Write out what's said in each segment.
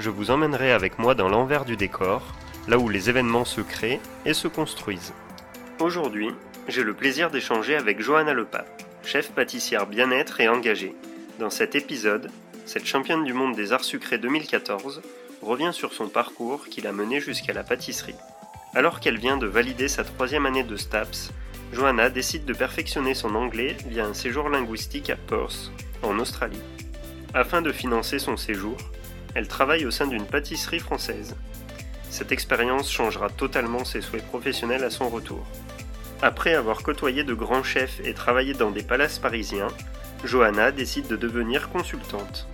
je vous emmènerai avec moi dans l'envers du décor, là où les événements se créent et se construisent. Aujourd'hui, j'ai le plaisir d'échanger avec Johanna Lepape, chef pâtissière bien-être et engagée. Dans cet épisode, cette championne du monde des arts sucrés 2014 revient sur son parcours qui l'a menée jusqu'à la pâtisserie. Alors qu'elle vient de valider sa troisième année de STAPS, Johanna décide de perfectionner son anglais via un séjour linguistique à Perth, en Australie. Afin de financer son séjour, elle travaille au sein d'une pâtisserie française. Cette expérience changera totalement ses souhaits professionnels à son retour. Après avoir côtoyé de grands chefs et travaillé dans des palaces parisiens, Johanna décide de devenir consultante.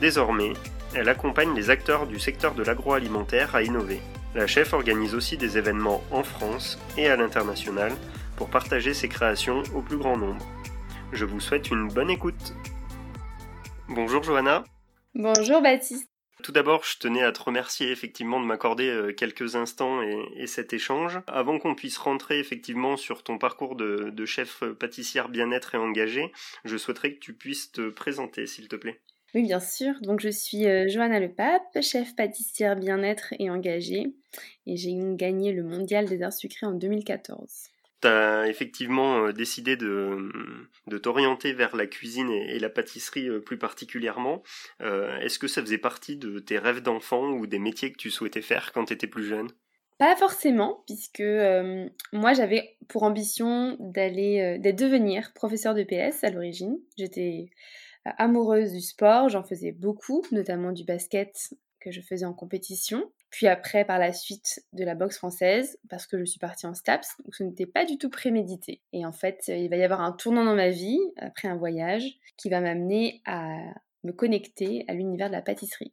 Désormais, elle accompagne les acteurs du secteur de l'agroalimentaire à innover. La chef organise aussi des événements en France et à l'international pour partager ses créations au plus grand nombre. Je vous souhaite une bonne écoute. Bonjour Johanna. Bonjour Baptiste. Tout d'abord, je tenais à te remercier effectivement de m'accorder euh, quelques instants et, cet échange. Avant qu'on puisse rentrer effectivement sur ton parcours de, chef pâtissière bien-être et engagé, je souhaiterais que tu puisses te présenter, s'il te plaît. Oui, bien sûr. Donc, je suis euh, Johanna Lepape, chef pâtissière bien-être et engagée, et j'ai gagné le mondial des arts sucrés en 2014 tu as effectivement euh, décidé de, de t'orienter vers la cuisine et, la pâtisserie euh, plus particulièrement. Euh, est-ce que ça faisait partie de tes rêves d'enfant ou des métiers que tu souhaitais faire quand tu étais plus jeune? Pas forcément, puisque moi j'avais pour ambition d'aller, d'être devenir professeur de PS à l'origine. J'étais amoureuse du sport, j'en faisais beaucoup, notamment du basket que je faisais en compétition puis après par la suite de la boxe française parce que je suis partie en STAPS, donc ce n'était pas du tout prémédité. Et en fait, il va y avoir un tournant dans ma vie après un voyage qui va m'amener à me connecter à l'univers de la pâtisserie.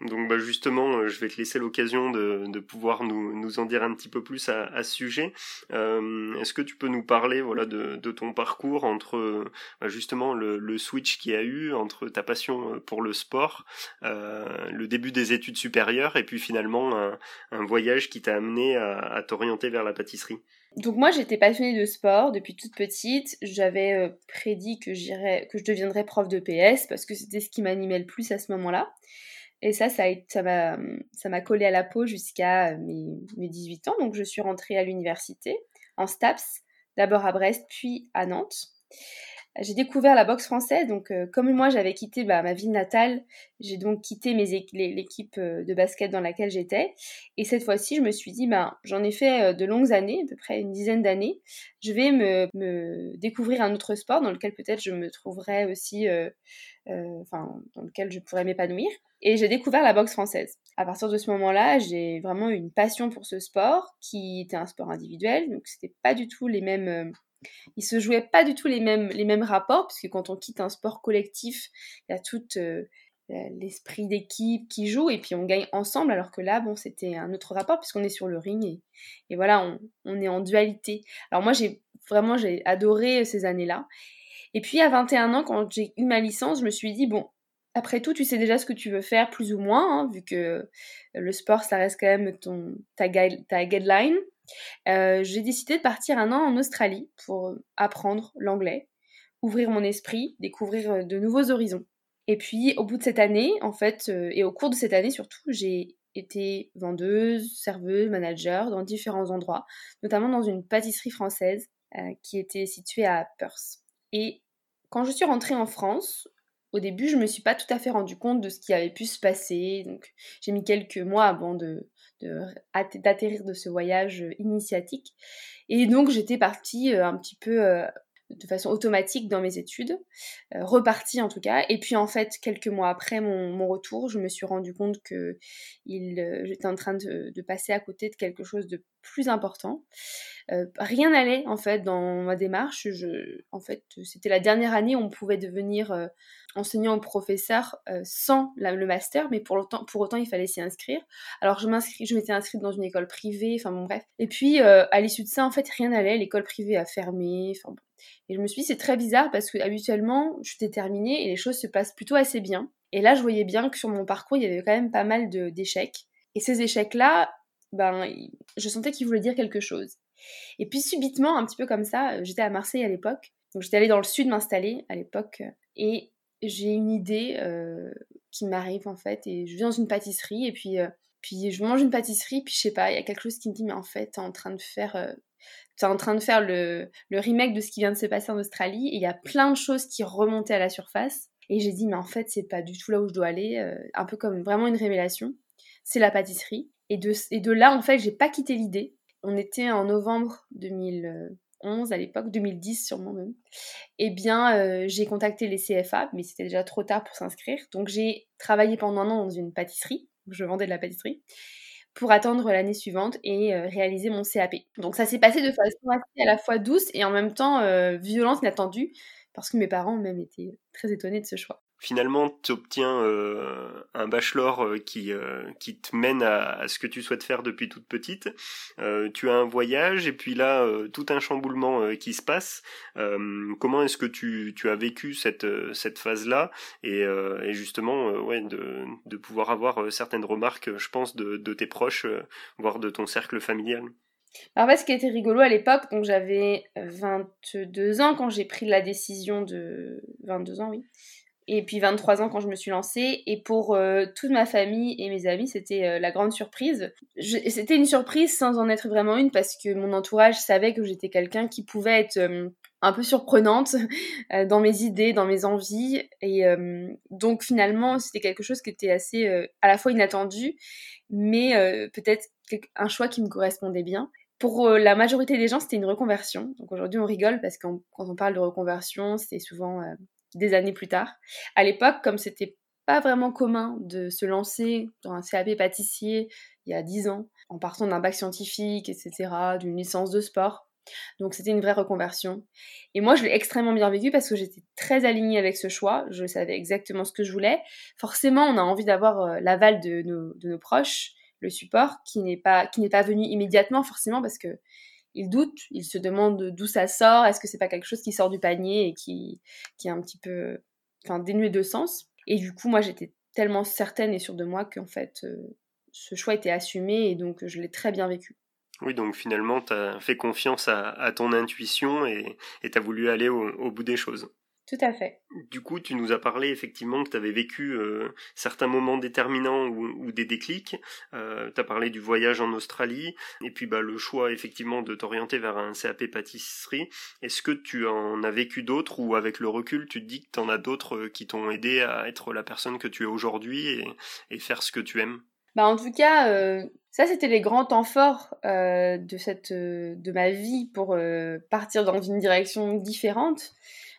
Donc bah justement, euh, je vais te laisser l'occasion de, pouvoir nous, en dire un petit peu plus à, ce sujet. Euh, Est-ce que tu peux nous parler voilà, de, ton parcours entre bah, justement le, switch qu'il y a eu entre ta passion euh, pour le sport, euh, le début des études supérieures et puis finalement un, voyage qui t'a amené à, t'orienter vers la pâtisserie? Donc moi j'étais passionnée de sport depuis toute petite. J'avais euh, prédit que que je deviendrais prof de PS parce que c'était ce qui m'animait le plus à ce moment-là. Et ça, ça m'a collé à la peau jusqu'à mes, mes 18 ans. Donc je suis rentrée à l'université en STAPS, d'abord à Brest, puis à Nantes. J'ai découvert la boxe française, donc euh, comme moi j'avais quitté bah, ma ville natale, j'ai donc quitté l'équipe euh, de basket dans laquelle j'étais. Et cette fois-ci, je me suis dit, bah, j'en ai fait euh, de longues années, à peu près une dizaine d'années. Je vais me, me, découvrir un autre sport dans lequel peut-être je me trouverais aussi, enfin, dans lequel je pourrais m'épanouir. Et j'ai découvert la boxe française. À partir de ce moment-là, j'ai vraiment eu une passion pour ce sport, qui était un sport individuel, donc c'était pas du tout les mêmes. Euh, il se jouait pas du tout les mêmes, les mêmes rapports, parce que quand on quitte un sport collectif, il y a tout euh, l'esprit d'équipe qui joue, et puis on gagne ensemble, alors que là, bon, c'était un autre rapport, puisqu'on est sur le ring, et, voilà, on, on, est en dualité. Alors moi, j'ai vraiment j'ai adoré ces années-là. Et puis à 21 ans, quand j'ai eu ma licence, je me suis dit, bon, après tout, tu sais déjà ce que tu veux faire, plus ou moins, hein, vu que le sport, ça reste quand même ton, ta, ta guideline. Euh, j'ai décidé de partir un an en Australie pour apprendre l'anglais, ouvrir mon esprit, découvrir euh, de nouveaux horizons. Et puis, au bout de cette année, en fait, euh, et au cours de cette année surtout, j'ai été vendeuse, serveuse, manager dans différents endroits, notamment dans une pâtisserie française qui était située à Perth. Et quand je suis rentrée en France, au début, je me suis pas tout à fait rendu compte de ce qui avait pu se passer. Donc, j'ai mis quelques mois avant de, d'atterrir de, ce voyage euh, initiatique. Et donc, j'étais partie euh, un petit peu euh, de façon automatique dans mes études, euh, reparti en tout cas. Et puis en fait, quelques mois après mon, retour, je me suis rendu compte que euh, j'étais en train de, passer à côté de quelque chose de plus important. Euh, rien n'allait en fait dans ma démarche. En fait, c'était la dernière année où on pouvait devenir enseignant ou professeur sans le master, mais pour autant, il fallait s'y inscrire. Alors je je m'étais inscrite dans une école privée, enfin bon bref. Et puis à l'issue de ça, en fait, rien n'allait. L'école privée a fermé. Enfin bon. Et je me suis dit, c'est très bizarre parce que habituellement, je suis déterminée et les choses se passent plutôt assez bien. Et là, je voyais bien que sur mon parcours, il y avait quand même pas mal d'échecs. Et ces échecs-là, ben, je sentais qu'ils voulaient dire quelque chose. Et puis subitement, un petit peu comme ça, j'étais à Marseille à l'époque. Donc j'étais allée dans le sud m'installer à l'époque. Et j'ai une idée euh, qui m'arrive en fait. Et je vais dans une pâtisserie et puis, euh, puis je mange une pâtisserie. Puis je sais pas, il y a quelque chose qui me dit, mais en fait, t'es en train de faire euh, es en train de faire le, remake de ce qui vient de se passer en Australie et il y a plein de choses qui remontaient à la surface. Et j'ai dit, mais en fait, c'est pas du tout là où je dois aller, euh, un peu comme vraiment une révélation. C'est la pâtisserie. Et de, et de là, en fait, j'ai pas quitté l'idée. On était en novembre 2011 à l'époque, 2010 sûrement même. Eh bien, euh, j'ai contacté les CFA, mais c'était déjà trop tard pour s'inscrire. Donc, j'ai travaillé pendant un an dans une pâtisserie. Je vendais de la pâtisserie pour attendre l'année suivante et euh, réaliser mon CAP. Donc ça s'est passé de façon assez à la fois douce et en même temps euh, violente, inattendue, parce que mes parents même étaient très étonnés de ce choix finalement tu obtiens euh, un bachelor euh, qui, euh, qui te mène à, ce que tu souhaites faire depuis toute petite. tu as un voyage et puis là tout un chamboulement qui se passe. comment est-ce que tu, tu, as vécu cette, cette phase-là et, justement ouais, de, de, pouvoir avoir certaines remarques, je pense, de, de tes proches, voire de ton cercle familial? Alors, ce qui était rigolo à l'époque, donc j'avais 22 ans quand j'ai pris la décision de. 22 ans, oui et puis 23 ans quand je me suis lancée. Et pour euh, toute ma famille et mes amis, c'était euh, la grande surprise. C'était une surprise sans en être vraiment une parce que mon entourage savait que j'étais quelqu'un qui pouvait être euh, un peu surprenante dans mes idées, dans mes envies. Et donc finalement, c'était quelque chose qui était assez à la fois inattendu, mais peut-être un choix qui me correspondait bien. Pour la majorité des gens, c'était une reconversion. Donc aujourd'hui, on rigole parce que quand on parle de reconversion, c'est souvent des années plus tard. À l'époque, comme c'était pas vraiment commun de se lancer dans un CAP pâtissier il y a 10 ans, en partant d'un bac scientifique, etc., d'une licence de sport. Donc c'était une vraie reconversion. Et moi, je l'ai extrêmement bien vécu parce que j'étais très alignée avec ce choix. Je savais exactement ce que je voulais. Forcément, on a envie d'avoir euh, l'aval de nos, de nos, proches, le support, qui n'est pas, qui n'est pas venu immédiatement, forcément, parce que il doute, il se demande d'où ça sort, est-ce que c'est pas quelque chose qui sort du panier et qui, est un petit peu enfin, dénué de sens. Et du coup, moi, j'étais tellement certaine et sûre de moi qu'en fait, euh, ce choix était assumé et donc je l'ai très bien vécu. Oui, donc finalement, tu as fait confiance à, ton intuition et tu as voulu aller au bout des choses. Tout à fait. Du coup, tu nous as parlé effectivement que tu avais vécu euh, certains moments déterminants ou, des déclics. Euh, tu as parlé du voyage en Australie et puis bah, le choix effectivement de t'orienter vers un CAP pâtisserie. Est-ce que tu en as vécu d'autres ou avec le recul, tu te dis que tu en as d'autres euh, qui t'ont aidé à être la personne que tu es aujourd'hui et, faire ce que tu aimes? Bah en tout cas, ça c'était les grands temps forts de cette de ma vie pour partir dans une direction différente.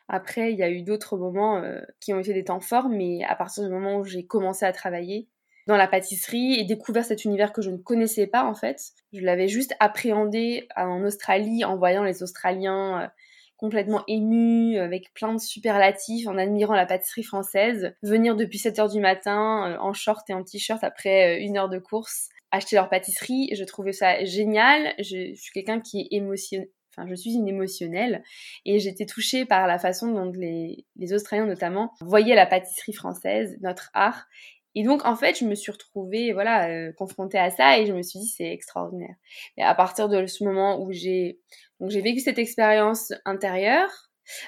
Après, il y a eu d'autres moments euh, qui ont été des temps forts, mais à partir du moment où j'ai commencé à travailler dans la pâtisserie et découvert cet univers que je ne connaissais pas en fait, je l'avais juste appréhendé en Australie en voyant les Australiens euh, complètement émus, avec plein de superlatifs, en admirant la pâtisserie française, venir depuis 7 heures du matin euh, en short et en t-shirt après une heure de course acheter leur pâtisserie. Je trouvais ça génial. Je, je suis quelqu'un qui est émotionné, Je suis une émotionnelle et j'étais touchée par la façon dont les, Australiens notamment voyaient la pâtisserie française, notre art. Et donc, en fait, je me suis retrouvée, voilà, euh, confrontée à ça et je me suis dit, c'est extraordinaire. Et à partir de ce moment où j'ai, donc j'ai vécu cette expérience intérieure,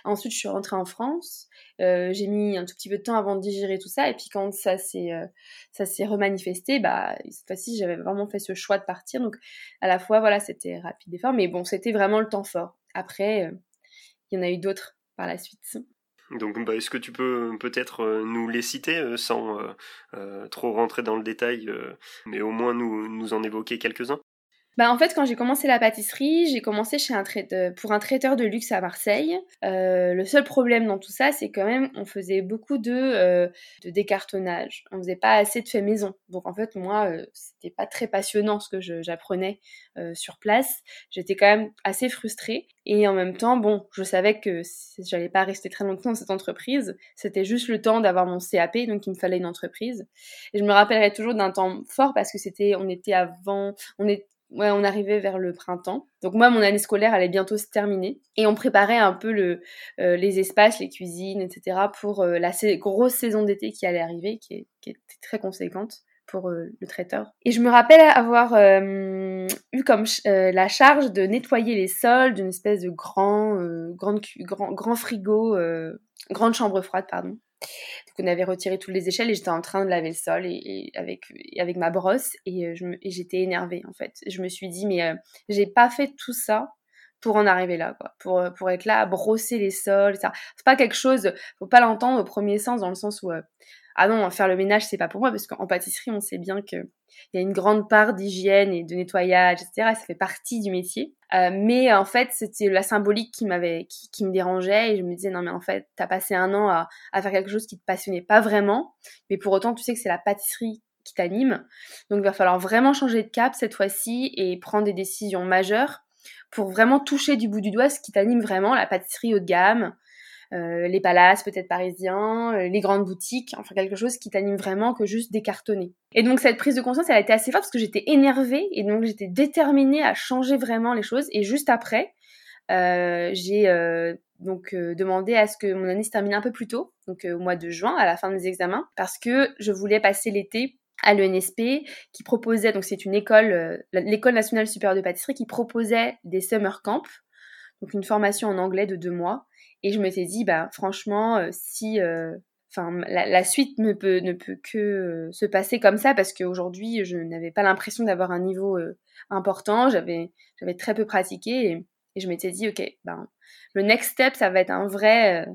ensuite je suis rentrée en France euh, j'ai mis un tout petit peu de temps avant de digérer tout ça. Et puis quand ça s'est euh, ça s'est remanifesté, bah cette fois-ci j'avais vraiment fait ce choix de partir. Donc à la fois voilà c'était rapide et fort, mais bon c'était vraiment le temps fort. Après euh, il y en a eu d'autres par la suite. Donc, bah, est-ce que tu peux peut-être nous les citer sans trop rentrer dans le détail, mais au moins nous, nous en évoquer quelques-uns? Bah, en fait, quand j'ai commencé la pâtisserie, j'ai commencé chez un traiteur, pour un traiteur de luxe à Marseille. Euh, le seul problème dans tout ça, c'est quand même, on faisait beaucoup de, euh, de décartonnage. On faisait pas assez de fait maison. Donc en fait, moi, euh, c'était pas très passionnant ce que j'apprenais euh, sur place. J'étais quand même assez frustrée. Et en même temps, bon, je savais que j'allais pas rester très longtemps dans cette entreprise. C'était juste le temps d'avoir mon CAP, donc il me fallait une entreprise. Et je me rappellerai toujours d'un temps fort parce que c'était, on était avant, on est ouais, on arrivait vers le printemps. Donc moi, mon année scolaire allait bientôt se terminer. Et on préparait un peu le, euh, les espaces, les cuisines, etc. pour euh, la grosse saison d'été qui allait arriver, qui, qui, était très conséquente pour euh, le traiteur. Et je me rappelle avoir eu comme la charge de nettoyer les sols d'une espèce de grand, grande, grand, grand frigo, grande chambre froide, pardon. Donc on avait retiré toutes les échelles et j'étais en train de laver le sol et, avec, ma brosse et, euh, j'étais énervée en fait. Je me suis dit mais euh, j'ai pas fait tout ça pour en arriver là quoi. Pour, euh, être là à brosser les sols, ça. C'est pas quelque chose, faut pas l'entendre au premier sens dans le sens où ah non, faire le ménage, c'est pas pour moi, parce qu'en pâtisserie, on sait bien qu'il y a une grande part d'hygiène et de nettoyage, etc. Ça fait partie du métier. Euh, mais en fait, c'était la symbolique qui m'avait, qui, me dérangeait, et je me disais non mais en fait, t'as passé un an à, à faire quelque chose qui te passionnait pas vraiment, mais pour autant, tu sais que c'est la pâtisserie qui t'anime. Donc il va falloir vraiment changer de cap cette fois-ci et prendre des décisions majeures pour vraiment toucher du bout du doigt ce qui t'anime vraiment, la pâtisserie haut de gamme, les palaces peut-être parisiens, euh, les grandes boutiques, enfin quelque chose qui t'anime vraiment que juste décartonner. Et donc cette prise de conscience, elle a été assez forte parce que j'étais énervée et donc j'étais déterminée à changer vraiment les choses. Et juste après, euh, j'ai euh, donc demandé à ce que mon année se termine un peu plus tôt, donc au mois de juin, à la fin de mes examens, parce que je voulais passer l'été à l'ENSP qui proposait, donc c'est une école, l'école nationale supérieure de pâtisserie qui proposait des summer camps, donc une formation en anglais de deux mois et je m'étais dit, bah franchement, euh, si, euh, enfin, la, suite ne peut ne peut que euh, se passer comme ça parce qu'aujourd'hui, je n'avais pas l'impression d'avoir un niveau important. J'avais j'avais très peu pratiqué et, je m'étais dit, ok, ben le next step, ça va être un vrai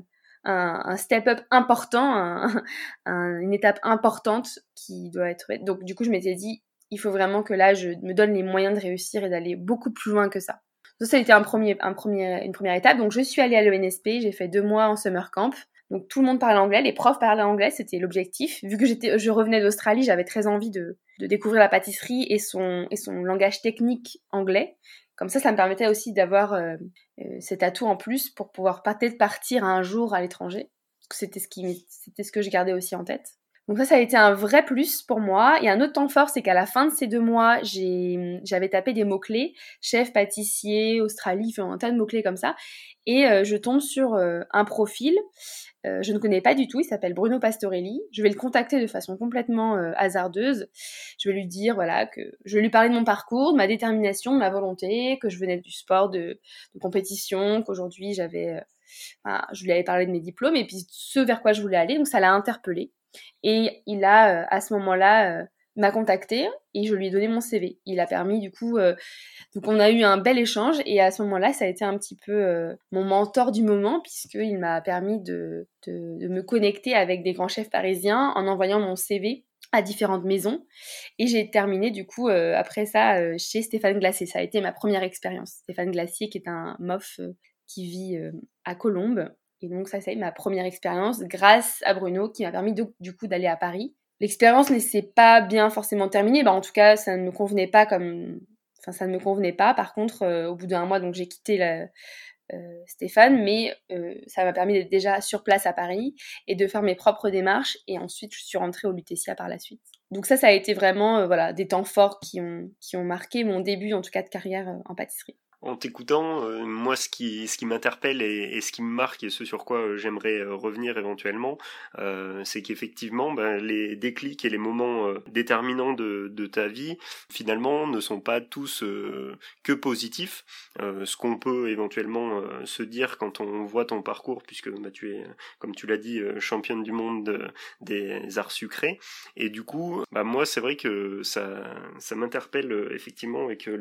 un, step up important, un, une étape importante qui doit être. Donc du coup, je m'étais dit, il faut vraiment que là, je me donne les moyens de réussir et d'aller beaucoup plus loin que ça. Ça, ça a été un premier, un premier, une première étape. Donc, je suis allée à l'ENSP, j'ai fait deux mois en summer camp. Donc, tout le monde parlait anglais, les profs parlaient anglais, c'était l'objectif. Vu que j'étais, je revenais d'Australie, j'avais très envie de, de découvrir la pâtisserie et son, et son langage technique anglais. Comme ça, ça me permettait aussi d'avoir euh, euh, cet atout en plus pour pouvoir peut-être partir un jour à l'étranger. C'était ce qui, c'était ce que je gardais aussi en tête. Donc ça, ça a été un vrai plus pour moi. Et un autre temps fort, c'est qu'à la fin de ces deux mois, j'avais tapé des mots-clés, chef, pâtissier, Australie, enfin un tas de mots-clés comme ça. Et euh, je tombe sur euh, un profil, euh, je ne connais pas du tout, il s'appelle Bruno Pastorelli. Je vais le contacter de façon complètement hasardeuse. Je vais lui dire, voilà, que je vais lui parler de mon parcours, de ma détermination, de ma volonté, que je venais du sport de, de compétition, qu'aujourd'hui j'avais... je lui avais parlé de mes diplômes et puis ce vers quoi je voulais aller, donc ça l'a interpellé. Et il a, euh, à ce moment-là, euh, m'a contacté et je lui ai donné mon CV. Il a permis du coup, euh, donc on a eu un bel échange et à ce moment-là, ça a été un petit peu mon mentor du moment puisqu'il m'a permis de, de, me connecter avec des grands chefs parisiens en envoyant mon CV à différentes maisons et j'ai terminé du coup après ça chez Stéphane Glacier. Ça a été ma première expérience. Stéphane Glacier qui est un mof qui vit à Colombes et donc ça, c'est ma première expérience grâce à Bruno qui m'a permis du coup d'aller à Paris. L'expérience ne s'est pas bien forcément terminée, bah, en tout cas ça ne me convenait pas comme... Enfin ça ne me convenait pas, par contre euh, au bout d'un mois donc j'ai quitté euh, Stéphane, mais euh, ça m'a permis d'être déjà sur place à Paris et de faire mes propres démarches. Et ensuite je suis rentrée au Lutetia par la suite. Donc ça, ça a été vraiment voilà des temps forts qui ont, qui ont marqué mon début en tout cas de carrière en pâtisserie en t'écoutant, euh, moi, ce qui, m'interpelle et, ce qui me marque et ce sur quoi euh, j'aimerais euh, revenir éventuellement, c'est qu'effectivement, ben, les déclics et les moments déterminants de, ta vie, finalement, ne sont pas tous que positifs. ce qu'on peut éventuellement se dire quand on voit ton parcours, puisque bah, tu es, comme tu l'as dit, championne du monde des arts sucrés. Et du coup, bah, moi, c'est vrai que ça, ça m'interpelle effectivement et que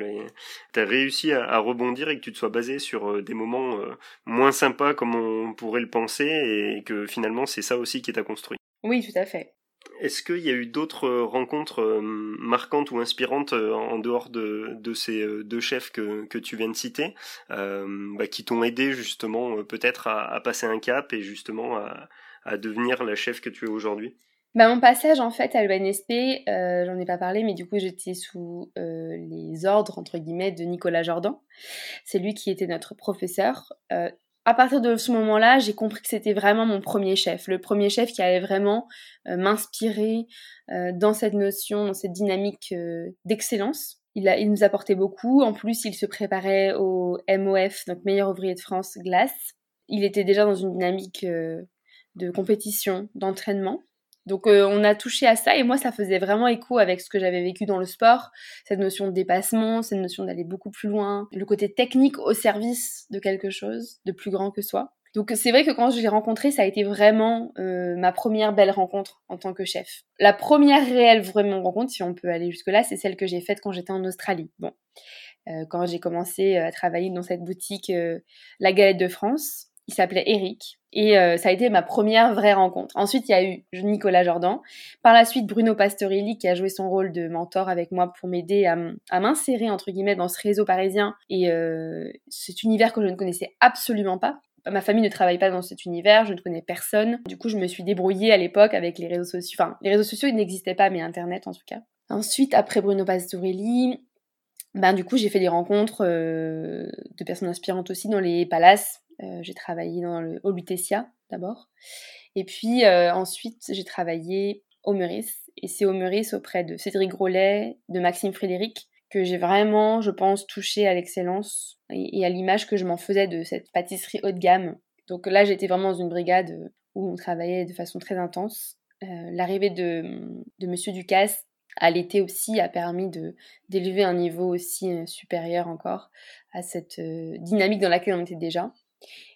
tu as réussi à, à rebondir et que tu te sois basé sur euh, des moments euh, moins sympas comme on pourrait le penser et que finalement c'est ça aussi qui t'a construit. Oui, tout à fait. Est-ce qu'il y a eu d'autres rencontres marquantes ou inspirantes en dehors de, ces deux chefs que, tu viens de citer, bah, qui t'ont aidé justement peut-être à, passer un cap et justement à devenir la chef que tu es aujourd'hui? Bah, mon passage en fait à l'UNSP, euh, j'en ai pas parlé, mais du coup j'étais sous euh, les ordres entre guillemets de Nicolas Jordan. C'est lui qui était notre professeur. Euh, à partir de ce moment-là, j'ai compris que c'était vraiment mon premier chef, le premier chef qui allait vraiment euh, m'inspirer euh, dans cette notion, dans cette dynamique d'excellence. Il, a, il nous apportait beaucoup. En plus, il se préparait au MOF, donc meilleur ouvrier de France glace. Il était déjà dans une dynamique de compétition, d'entraînement. Donc euh, on a touché à ça et moi ça faisait vraiment écho avec ce que j'avais vécu dans le sport, cette notion de dépassement, cette notion d'aller beaucoup plus loin, le côté technique au service de quelque chose de plus grand que soi. Donc c'est vrai que quand je l'ai rencontré, ça a été vraiment euh, ma première belle rencontre en tant que chef. La première réelle vraiment rencontre, si on peut aller jusque-là, c'est celle que j'ai faite quand j'étais en Australie. Bon, euh, quand j'ai commencé à travailler dans cette boutique La Galette de France, il s'appelait Eric. Et euh, ça a été ma première vraie rencontre. Ensuite, il y a eu Nicolas Jordan. Par la suite, Bruno Pastorelli qui a joué son rôle de mentor avec moi pour m'aider à, m'insérer, entre guillemets, dans ce réseau parisien et euh, cet univers que je ne connaissais absolument pas. Ma famille ne travaille pas dans cet univers, je ne connais personne. Du coup, je me suis débrouillée à l'époque avec les réseaux sociaux. Enfin, les réseaux sociaux, n'existaient pas, mais Internet en tout cas. Ensuite, après Bruno Pastorelli, ben, du coup, j'ai fait des rencontres euh, de personnes inspirantes aussi dans les palaces j'ai travaillé au Lutetia d'abord. Et puis euh, ensuite, j'ai travaillé au Meurice. Et c'est au Meurice auprès de Cédric Grolet, de Maxime Frédéric, que j'ai vraiment, je pense, touché à l'excellence et, à l'image que je m'en faisais de cette pâtisserie haut de gamme. Donc là, j'étais vraiment dans une brigade où on travaillait de façon très intense. Euh, l'arrivée de, de Monsieur Ducasse à l'été aussi a permis d'élever un niveau aussi supérieur encore à cette dynamique dans laquelle on était déjà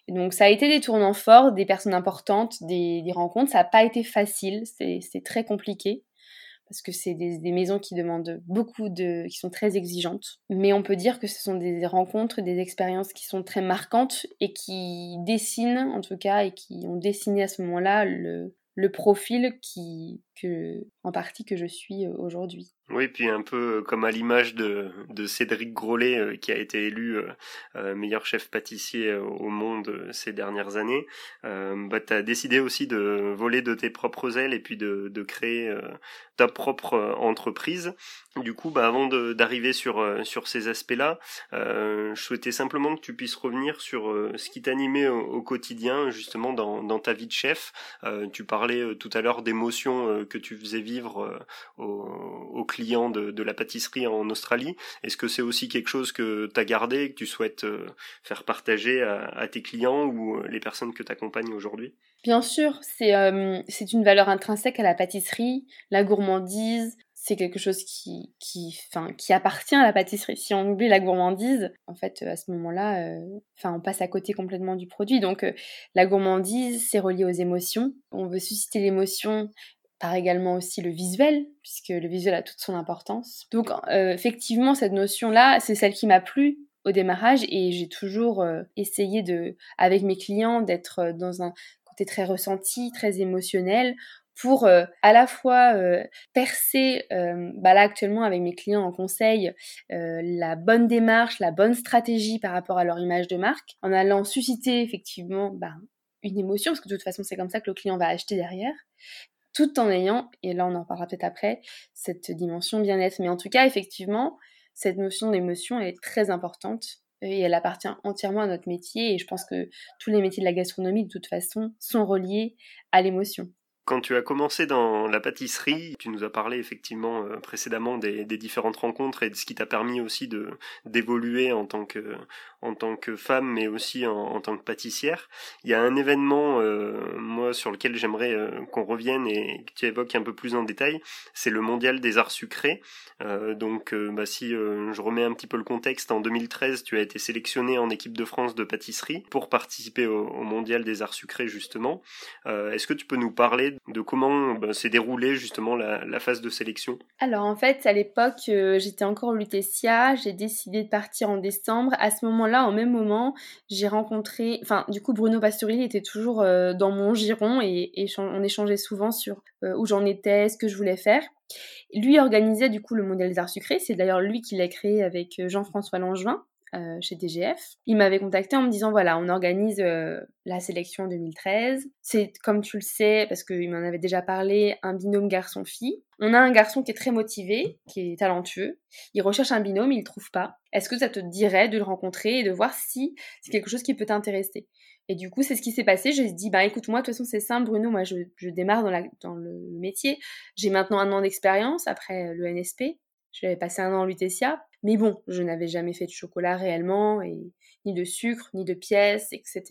donc ça a été des tournants forts, des personnes importantes, des, rencontres. Ça n'a pas été facile, c'est très compliqué parce que c'est des, maisons qui demandent beaucoup de, qui sont très exigeantes. Mais on peut dire que ce sont des rencontres, des expériences qui sont très marquantes et qui dessinent, en tout cas, et qui ont dessiné à ce moment-là le, le profil qui, en partie que je suis euh, aujourd'hui. Oui, puis un peu comme à l'image de, Cédric Grolet, euh, qui a été élu euh, meilleur chef pâtissier au monde ces dernières années, bah, tu as décidé aussi de voler de tes propres ailes et puis de, créer ta propre entreprise. Du coup, bah, avant d'arriver sur, ces aspects-là, je souhaitais simplement que tu puisses revenir sur ce qui t'animait au, au, quotidien, justement dans, dans ta vie de chef. tu parlais tout à l'heure d'émotions que tu faisais vivre euh, aux, clients de, la pâtisserie en Australie. Est-ce que c'est aussi quelque chose que tu as gardé que tu souhaites euh, faire partager à, tes clients ou les personnes que tu accompagnes aujourd'hui? Bien sûr, c'est euh, une valeur intrinsèque à la pâtisserie, la gourmandise, c'est quelque chose qui, qui, qui appartient à la pâtisserie. Si on oublie la gourmandise, en fait, à ce moment-là, enfin, on passe à côté complètement du produit. Donc, la gourmandise, c'est relié aux émotions. On veut susciter l'émotion par également aussi le visuel, puisque le visuel a toute son importance. Donc euh, effectivement, cette notion-là, c'est celle qui m'a plu au démarrage et j'ai toujours euh, essayé de, avec mes clients, d'être euh, dans un côté très ressenti, très émotionnel, pour à la fois percer, bah là actuellement avec mes clients en conseil, la bonne démarche, la bonne stratégie par rapport à leur image de marque, en allant susciter effectivement bah, une émotion, parce que de toute façon c'est comme ça que le client va acheter derrière, tout en ayant, et là on en parlera peut-être après, cette dimension bien-être. Mais en tout cas, effectivement, cette notion d'émotion est très importante et elle appartient entièrement à notre métier et je pense que tous les métiers de la gastronomie de toute façon sont reliés à l'émotion. Quand tu as commencé dans la pâtisserie, tu nous as parlé effectivement euh, précédemment des, différentes rencontres et de ce qui t'a permis aussi de d'évoluer en tant que en tant que femme, mais aussi en, tant que pâtissière. Il y a un événement, euh, moi, sur lequel j'aimerais euh, qu'on revienne et que tu évoques un peu plus en détail. C'est le Mondial des Arts Sucrés. donc, bah, si je remets un petit peu le contexte, en 2013, tu as été sélectionné en équipe de France de pâtisserie pour participer au, Mondial des Arts Sucrés justement. Est-ce que tu peux nous parler de comment bah, s'est déroulée justement la, phase de sélection? Alors en fait, à l'époque, euh, j'étais encore au Lutetia, j'ai décidé de partir en décembre. À ce moment-là, au même moment, j'ai rencontré, enfin du coup Bruno Pastorelli était toujours euh, dans mon giron et, on échangeait souvent sur où j'en étais, ce que je voulais faire. Lui organisait du coup le modèle des arts sucrés, c'est d'ailleurs lui qui l'a créé avec Jean-François Langevin. Euh, chez DGF. Il m'avait contacté en me disant voilà, on organise euh, la sélection 2013. C'est comme tu le sais, parce qu'il m'en avait déjà parlé, un binôme garçon-fille. On a un garçon qui est très motivé, qui est talentueux. Il recherche un binôme, il ne trouve pas. Est-ce que ça te dirait de le rencontrer et de voir si c'est quelque chose qui peut t'intéresser? Et du coup, c'est ce qui s'est passé. J'ai dit, bah écoute, moi, de toute façon, c'est simple, Bruno. Moi, je, je démarre dans, la, dans le métier. J'ai maintenant un an d'expérience après le NSP. J'avais passé un an en Lutetia. Mais bon, je n'avais jamais fait de chocolat réellement, et ni de sucre, ni de pièces, etc.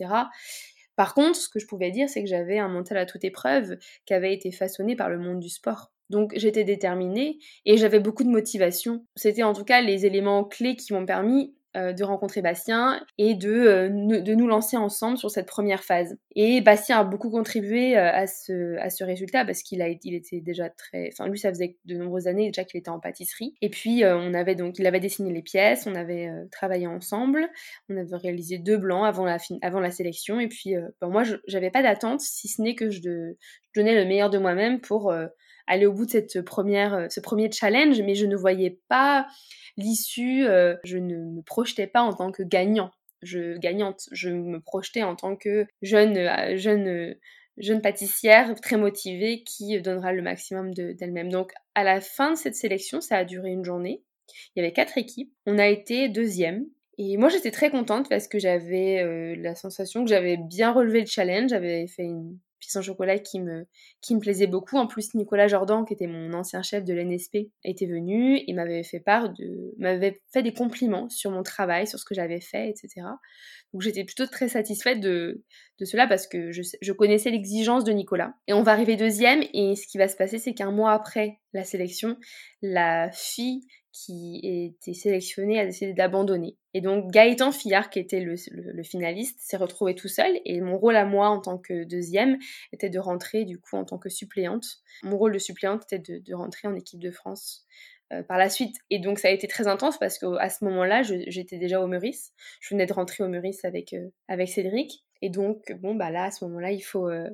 Par contre, ce que je pouvais dire, c'est que j'avais un mental à toute épreuve qui avait été façonné par le monde du sport. Donc j'étais déterminée et j'avais beaucoup de motivation. C'était en tout cas les éléments clés qui m'ont permis de rencontrer Bastien et de, euh, de nous lancer ensemble sur cette première phase. Et Bastien a beaucoup contribué euh, à, ce, à ce résultat parce qu'il il était déjà très... Enfin, lui, ça faisait de nombreuses années déjà qu'il était en pâtisserie. Et puis, on avait donc... Il avait dessiné les pièces, on avait travaillé ensemble, on avait réalisé deux blancs avant la, avant la sélection. Et puis, ben, moi, je n'avais pas d'attente, si ce n'est que je, je, donnais le meilleur de moi-même pour aller au bout de cette première, ce premier challenge, mais je ne voyais pas l'issue, euh, je ne me projetais pas en tant que gagnant, je, gagnante, je me projetais en tant que jeune, euh, jeune, euh, jeune pâtissière très motivée qui donnera le maximum d'elle-même. Donc à la fin de cette sélection, ça a duré une journée. Il y avait quatre équipes. On a été deuxième. Et moi, j'étais très contente parce que j'avais la sensation que j'avais bien relevé le challenge. J'avais fait une puis chocolat qui me, qui me plaisait beaucoup. En plus, Nicolas Jordan, qui était mon ancien chef de l'NSP, était venu et m'avait fait part de, m'avait fait des compliments sur mon travail, sur ce que j'avais fait, etc. Donc j'étais plutôt très satisfaite de, de cela parce que je, je connaissais l'exigence de Nicolas. Et on va arriver deuxième et ce qui va se passer, c'est qu'un mois après la sélection, la fille qui était sélectionné a décidé d'abandonner. Et donc Gaëtan Fillard, qui était le, finaliste, s'est retrouvé tout seul. Et mon rôle à moi en tant que deuxième était de rentrer du coup en tant que suppléante. Mon rôle de suppléante était de, rentrer en équipe de France euh, par la suite. Et donc ça a été très intense parce qu'à ce moment-là, j'étais déjà au Meurice. Je venais de rentrer au Meurice avec, euh, avec Cédric. Et donc, bon, bah là, à ce moment-là, il faut... Euh,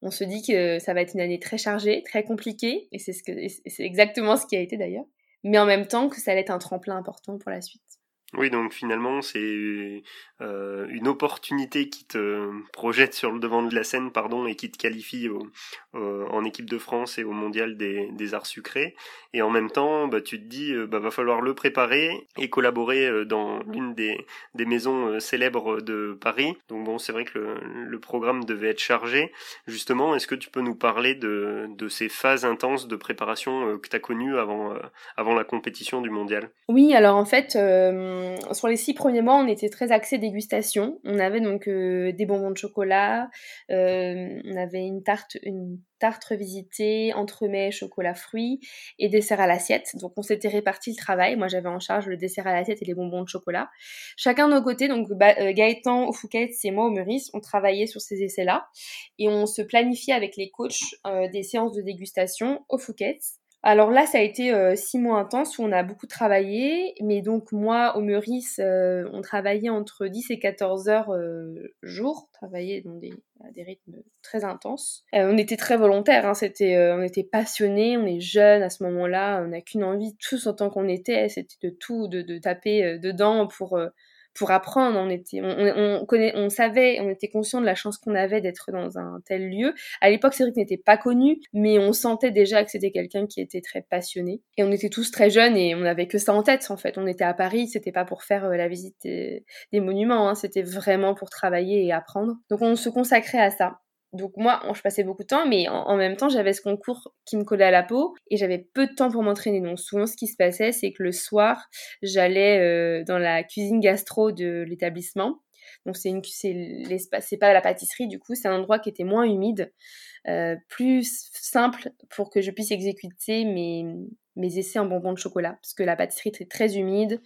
on se dit que ça va être une année très chargée, très compliquée, et c'est ce exactement ce qui a été d'ailleurs mais en même temps que ça allait être un tremplin important pour la suite. Oui, donc finalement, c'est euh, une opportunité qui te projette sur le devant de la scène, pardon, et qui te qualifie en équipe de France et au mondial des, arts sucrés. Et en même temps, bah, tu te dis, euh, bah, va falloir le préparer et collaborer euh, dans l'une des, maisons célèbres de Paris. Donc bon, c'est vrai que le, programme devait être chargé. Justement, est-ce que tu peux nous parler de, ces phases intenses de préparation que tu as connues avant, avant la compétition du mondial? Oui, alors en fait euh, sur les six premiers mois, on était très axé dégustation. On avait donc euh, des bonbons de chocolat, euh, on avait une tarte, une tarte revisitée, entremets, chocolat fruits et dessert à l'assiette. Donc on s'était réparti le travail. Moi j'avais en charge le dessert à l'assiette et les bonbons de chocolat. Chacun de nos côtés, donc Gaëtan au Fouquet et moi au Meurice, on travaillait sur ces essais-là et on se planifiait avec les coachs des séances de dégustation au Fouquet alors là, ça a été euh, six mois intenses où on a beaucoup travaillé, mais donc moi, au Meurice, euh, on travaillait entre 10 et 14 heures euh, jour, travaillait dans des, des rythmes très intenses. on était très volontaires, hein, c'était, on était passionnés, on est jeunes à ce moment-là, on n'a qu'une envie, tous en tant qu'on était, c'était de tout, de taper dedans pour pour apprendre. On était, on, connaît, on savait, on était conscient de la chance qu'on avait d'être dans un tel lieu. À l'époque, Cédric n'était pas connu, mais on sentait déjà que c'était quelqu'un qui était très passionné. Et on était tous très jeunes et on n'avait que ça en tête. En fait, on était à Paris, c'était pas pour faire euh, la visite des, monuments, hein. c'était vraiment pour travailler et apprendre. Donc on se consacrait à ça. Donc moi, je passais beaucoup de temps, mais en, même temps, j'avais ce concours qui me collait à la peau et j'avais peu de temps pour m'entraîner. Donc souvent, ce qui se passait, c'est que le soir, j'allais euh, dans la cuisine gastro de l'établissement. Donc c'est une, c'est l'espace, c'est pas la pâtisserie du coup, c'est un endroit qui était moins humide, euh, plus simple pour que je puisse exécuter mes, mes essais en bonbons de chocolat, parce que la pâtisserie était très humide,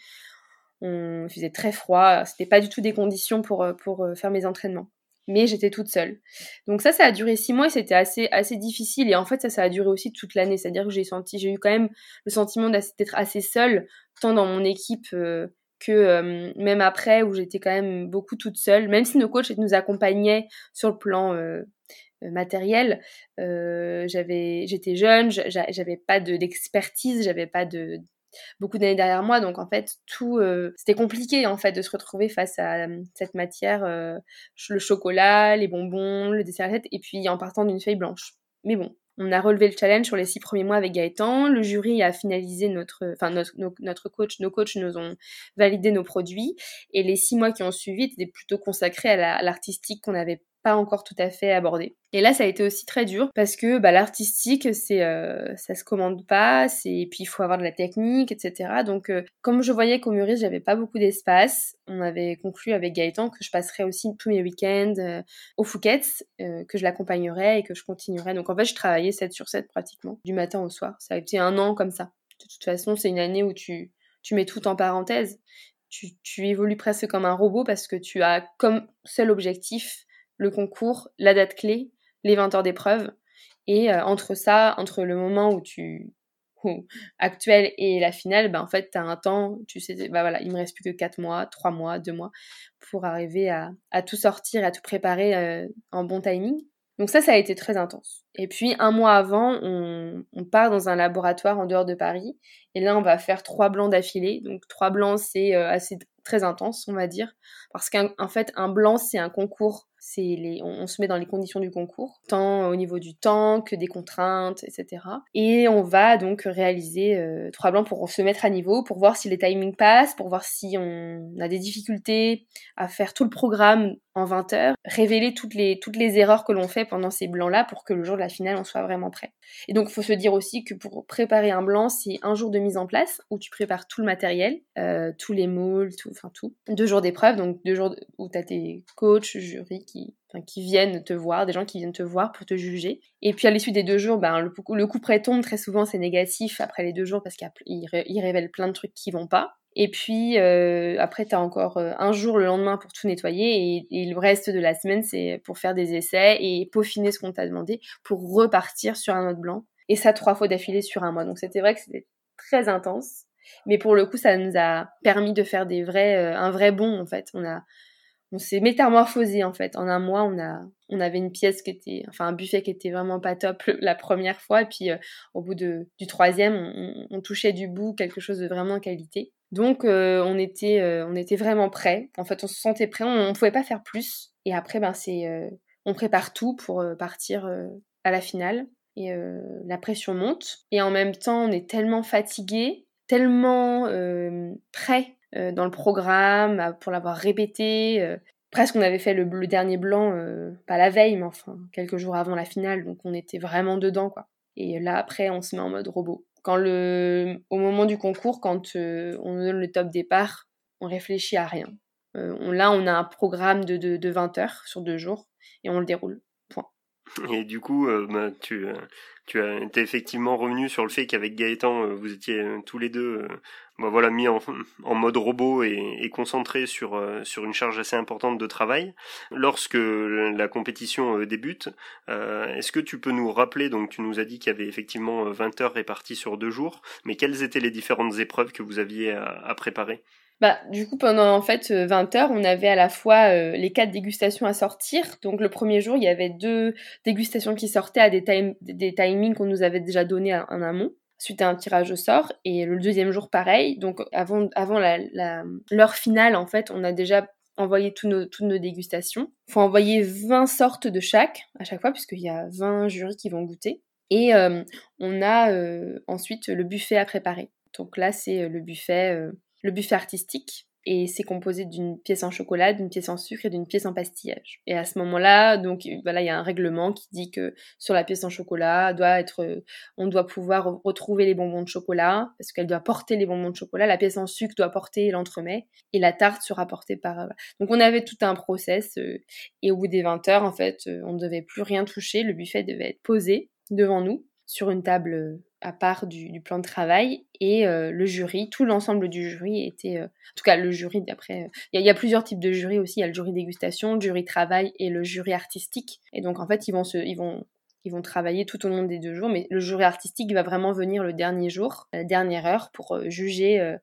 on faisait très froid, c'était pas du tout des conditions pour, pour euh, faire mes entraînements. Mais j'étais toute seule. Donc ça, ça a duré six mois et c'était assez, assez difficile. Et en fait, ça, ça a duré aussi toute l'année. C'est-à-dire que j'ai senti, j'ai eu quand même le sentiment d'être assez seule, tant dans mon équipe euh, que euh, même après, où j'étais quand même beaucoup toute seule. Même si nos coachs nous accompagnaient sur le plan euh, matériel, j'avais, j'étais jeune, j'avais pas d'expertise, j'avais pas de beaucoup d'années derrière moi. Donc en fait, tout euh, c'était compliqué en fait de se retrouver face à euh, cette matière, euh, le chocolat, les bonbons, le dessert et puis en partant d'une feuille blanche. Mais bon, on a relevé le challenge sur les six premiers mois avec Gaëtan. Le jury a finalisé notre, enfin notre, notre coach, nos coachs nous ont validé nos produits et les six mois qui ont suivi étaient plutôt consacrés à l'artistique qu'on avait pas encore tout à fait abordé. Et là, ça a été aussi très dur parce que bah, l'artistique, c'est, euh, ça se commande pas, c'est, puis il faut avoir de la technique, etc. Donc, euh, comme je voyais qu'au Muris, j'avais pas beaucoup d'espace, on avait conclu avec Gaëtan que je passerais aussi tous mes week-ends euh, au Fouquet's, que je l'accompagnerais et que je continuerais. Donc, en fait, je travaillais 7 sur 7 pratiquement, du matin au soir. Ça a été un an comme ça. De toute façon, c'est une année où tu, tu mets tout en parenthèse. Tu, tu évolues presque comme un robot parce que tu as comme seul objectif le concours, la date clé, les 20 heures d'épreuve. Et euh, entre ça, entre le moment où tu actuel et la finale, ben en fait, tu as un temps, tu sais, bah voilà, il me reste plus que 4 mois, 3 mois, 2 mois pour arriver à, tout sortir, à tout préparer euh, en bon timing. Donc ça, ça a été très intense. Et puis un mois avant, on, on, part dans un laboratoire en dehors de Paris. Et là, on va faire trois blancs d'affilée. Donc trois blancs, c'est euh, assez très intense, on va dire. Parce qu'en fait, un blanc, c'est un concours c'est les, on, se met dans les conditions du concours, tant au niveau du temps que des contraintes, etc. Et on va donc réaliser euh, trois blancs pour se mettre à niveau, pour voir si les timings passent, pour voir si on a des difficultés à faire tout le programme en 20 heures, révéler toutes les, toutes les erreurs que l'on fait pendant ces blancs-là pour que le jour de la finale, on soit vraiment prêt. Et donc, il faut se dire aussi que pour préparer un blanc, c'est un jour de mise en place où tu prépares tout le matériel, euh, tous les moules, tout, enfin tout. Deux jours d'épreuve, donc deux jours où tu as tes coachs, jury qui, viennent te voir, des gens qui viennent te voir pour te juger. Et puis à l'issue des deux jours, ben, le, le coup près tombe, très souvent c'est négatif après les deux jours parce qu'il révèle plein de trucs qui vont pas. Et puis euh, après, tu as encore euh, un jour le lendemain pour tout nettoyer et, le reste de la semaine, c'est pour faire des essais et peaufiner ce qu'on t'a demandé pour repartir sur un autre blanc. Et ça trois fois d'affilée sur un mois. Donc c'était vrai que c'était très intense. Mais pour le coup, ça nous a permis de faire des vrais, euh, un vrai bond en fait. On a, on s'est métamorphosé en fait. En un mois, on a, on avait une pièce qui était, enfin un buffet qui était vraiment pas top la première fois, et puis au bout de, du troisième, on, on, touchait du bout quelque chose de vraiment qualité. Donc euh, on était euh, on était vraiment prêts. En fait, on se sentait prêts, on, ne pouvait pas faire plus. Et après, ben c'est euh, on prépare tout pour partir à la finale. Et la pression monte. Et en même temps, on est tellement fatigué, tellement prêt dans le programme pour l'avoir répété. presque on avait fait le, le dernier blanc, pas la veille, mais enfin quelques jours avant la finale. Donc on était vraiment dedans, quoi. Et là, après, on se met en mode robot quand le, au moment du concours, quand euh, on donne le top départ, on réfléchit à rien. Euh, là, on a un programme de, de, 20 heures sur deux jours et on le déroule. Et du coup, euh, bah, tu, tu as été effectivement revenu sur le fait qu'avec Gaëtan, vous étiez tous les deux bah voilà, mis en, mode robot et, et concentré sur, euh, sur une charge assez importante de travail. Lorsque la compétition euh, débute, euh, est-ce que tu peux nous rappeler, donc tu nous as dit qu'il y avait effectivement 20 heures réparties sur deux jours, mais quelles étaient les différentes épreuves que vous aviez à préparer? Bah, du coup, pendant en fait 20 heures, on avait à la fois les quatre dégustations à sortir. Donc le premier jour, il y avait deux dégustations qui sortaient à des, timings qu'on nous avait déjà donnés en amont suite à un tirage au sort. Et le deuxième jour, pareil. Donc avant, avant l'heure finale, en fait, on a déjà envoyé nos, toutes nos dégustations. Il faut envoyer 20 sortes de chaque à chaque fois, puisqu'il y a 20 jurys qui vont goûter. Et euh, on a euh, ensuite le buffet à préparer. Donc là, c'est euh, le buffet, le buffet artistique et c'est composé d'une pièce en chocolat, d'une pièce en sucre et d'une pièce en pastillage. Et à ce moment-là, donc voilà, il y a un règlement qui dit que sur la pièce en chocolat, doit être, on doit pouvoir retrouver les bonbons de chocolat parce qu'elle doit porter les bonbons de chocolat. La pièce en sucre doit porter l'entremet et la tarte sera portée par. Donc on avait tout un process euh, et au bout des 20 heures, en fait, euh, on ne devait plus rien toucher. Le buffet devait être posé devant nous sur une table à part du, plan de travail et le jury, tout l'ensemble du jury était, en tout cas le jury d'après, il y, a plusieurs types de jury aussi, il y a le jury dégustation, le jury travail et le jury artistique. Et donc en fait ils vont ils vont ils vont travailler tout au long des deux jours, mais le jury artistique va vraiment venir le dernier jour, la dernière heure, pour juger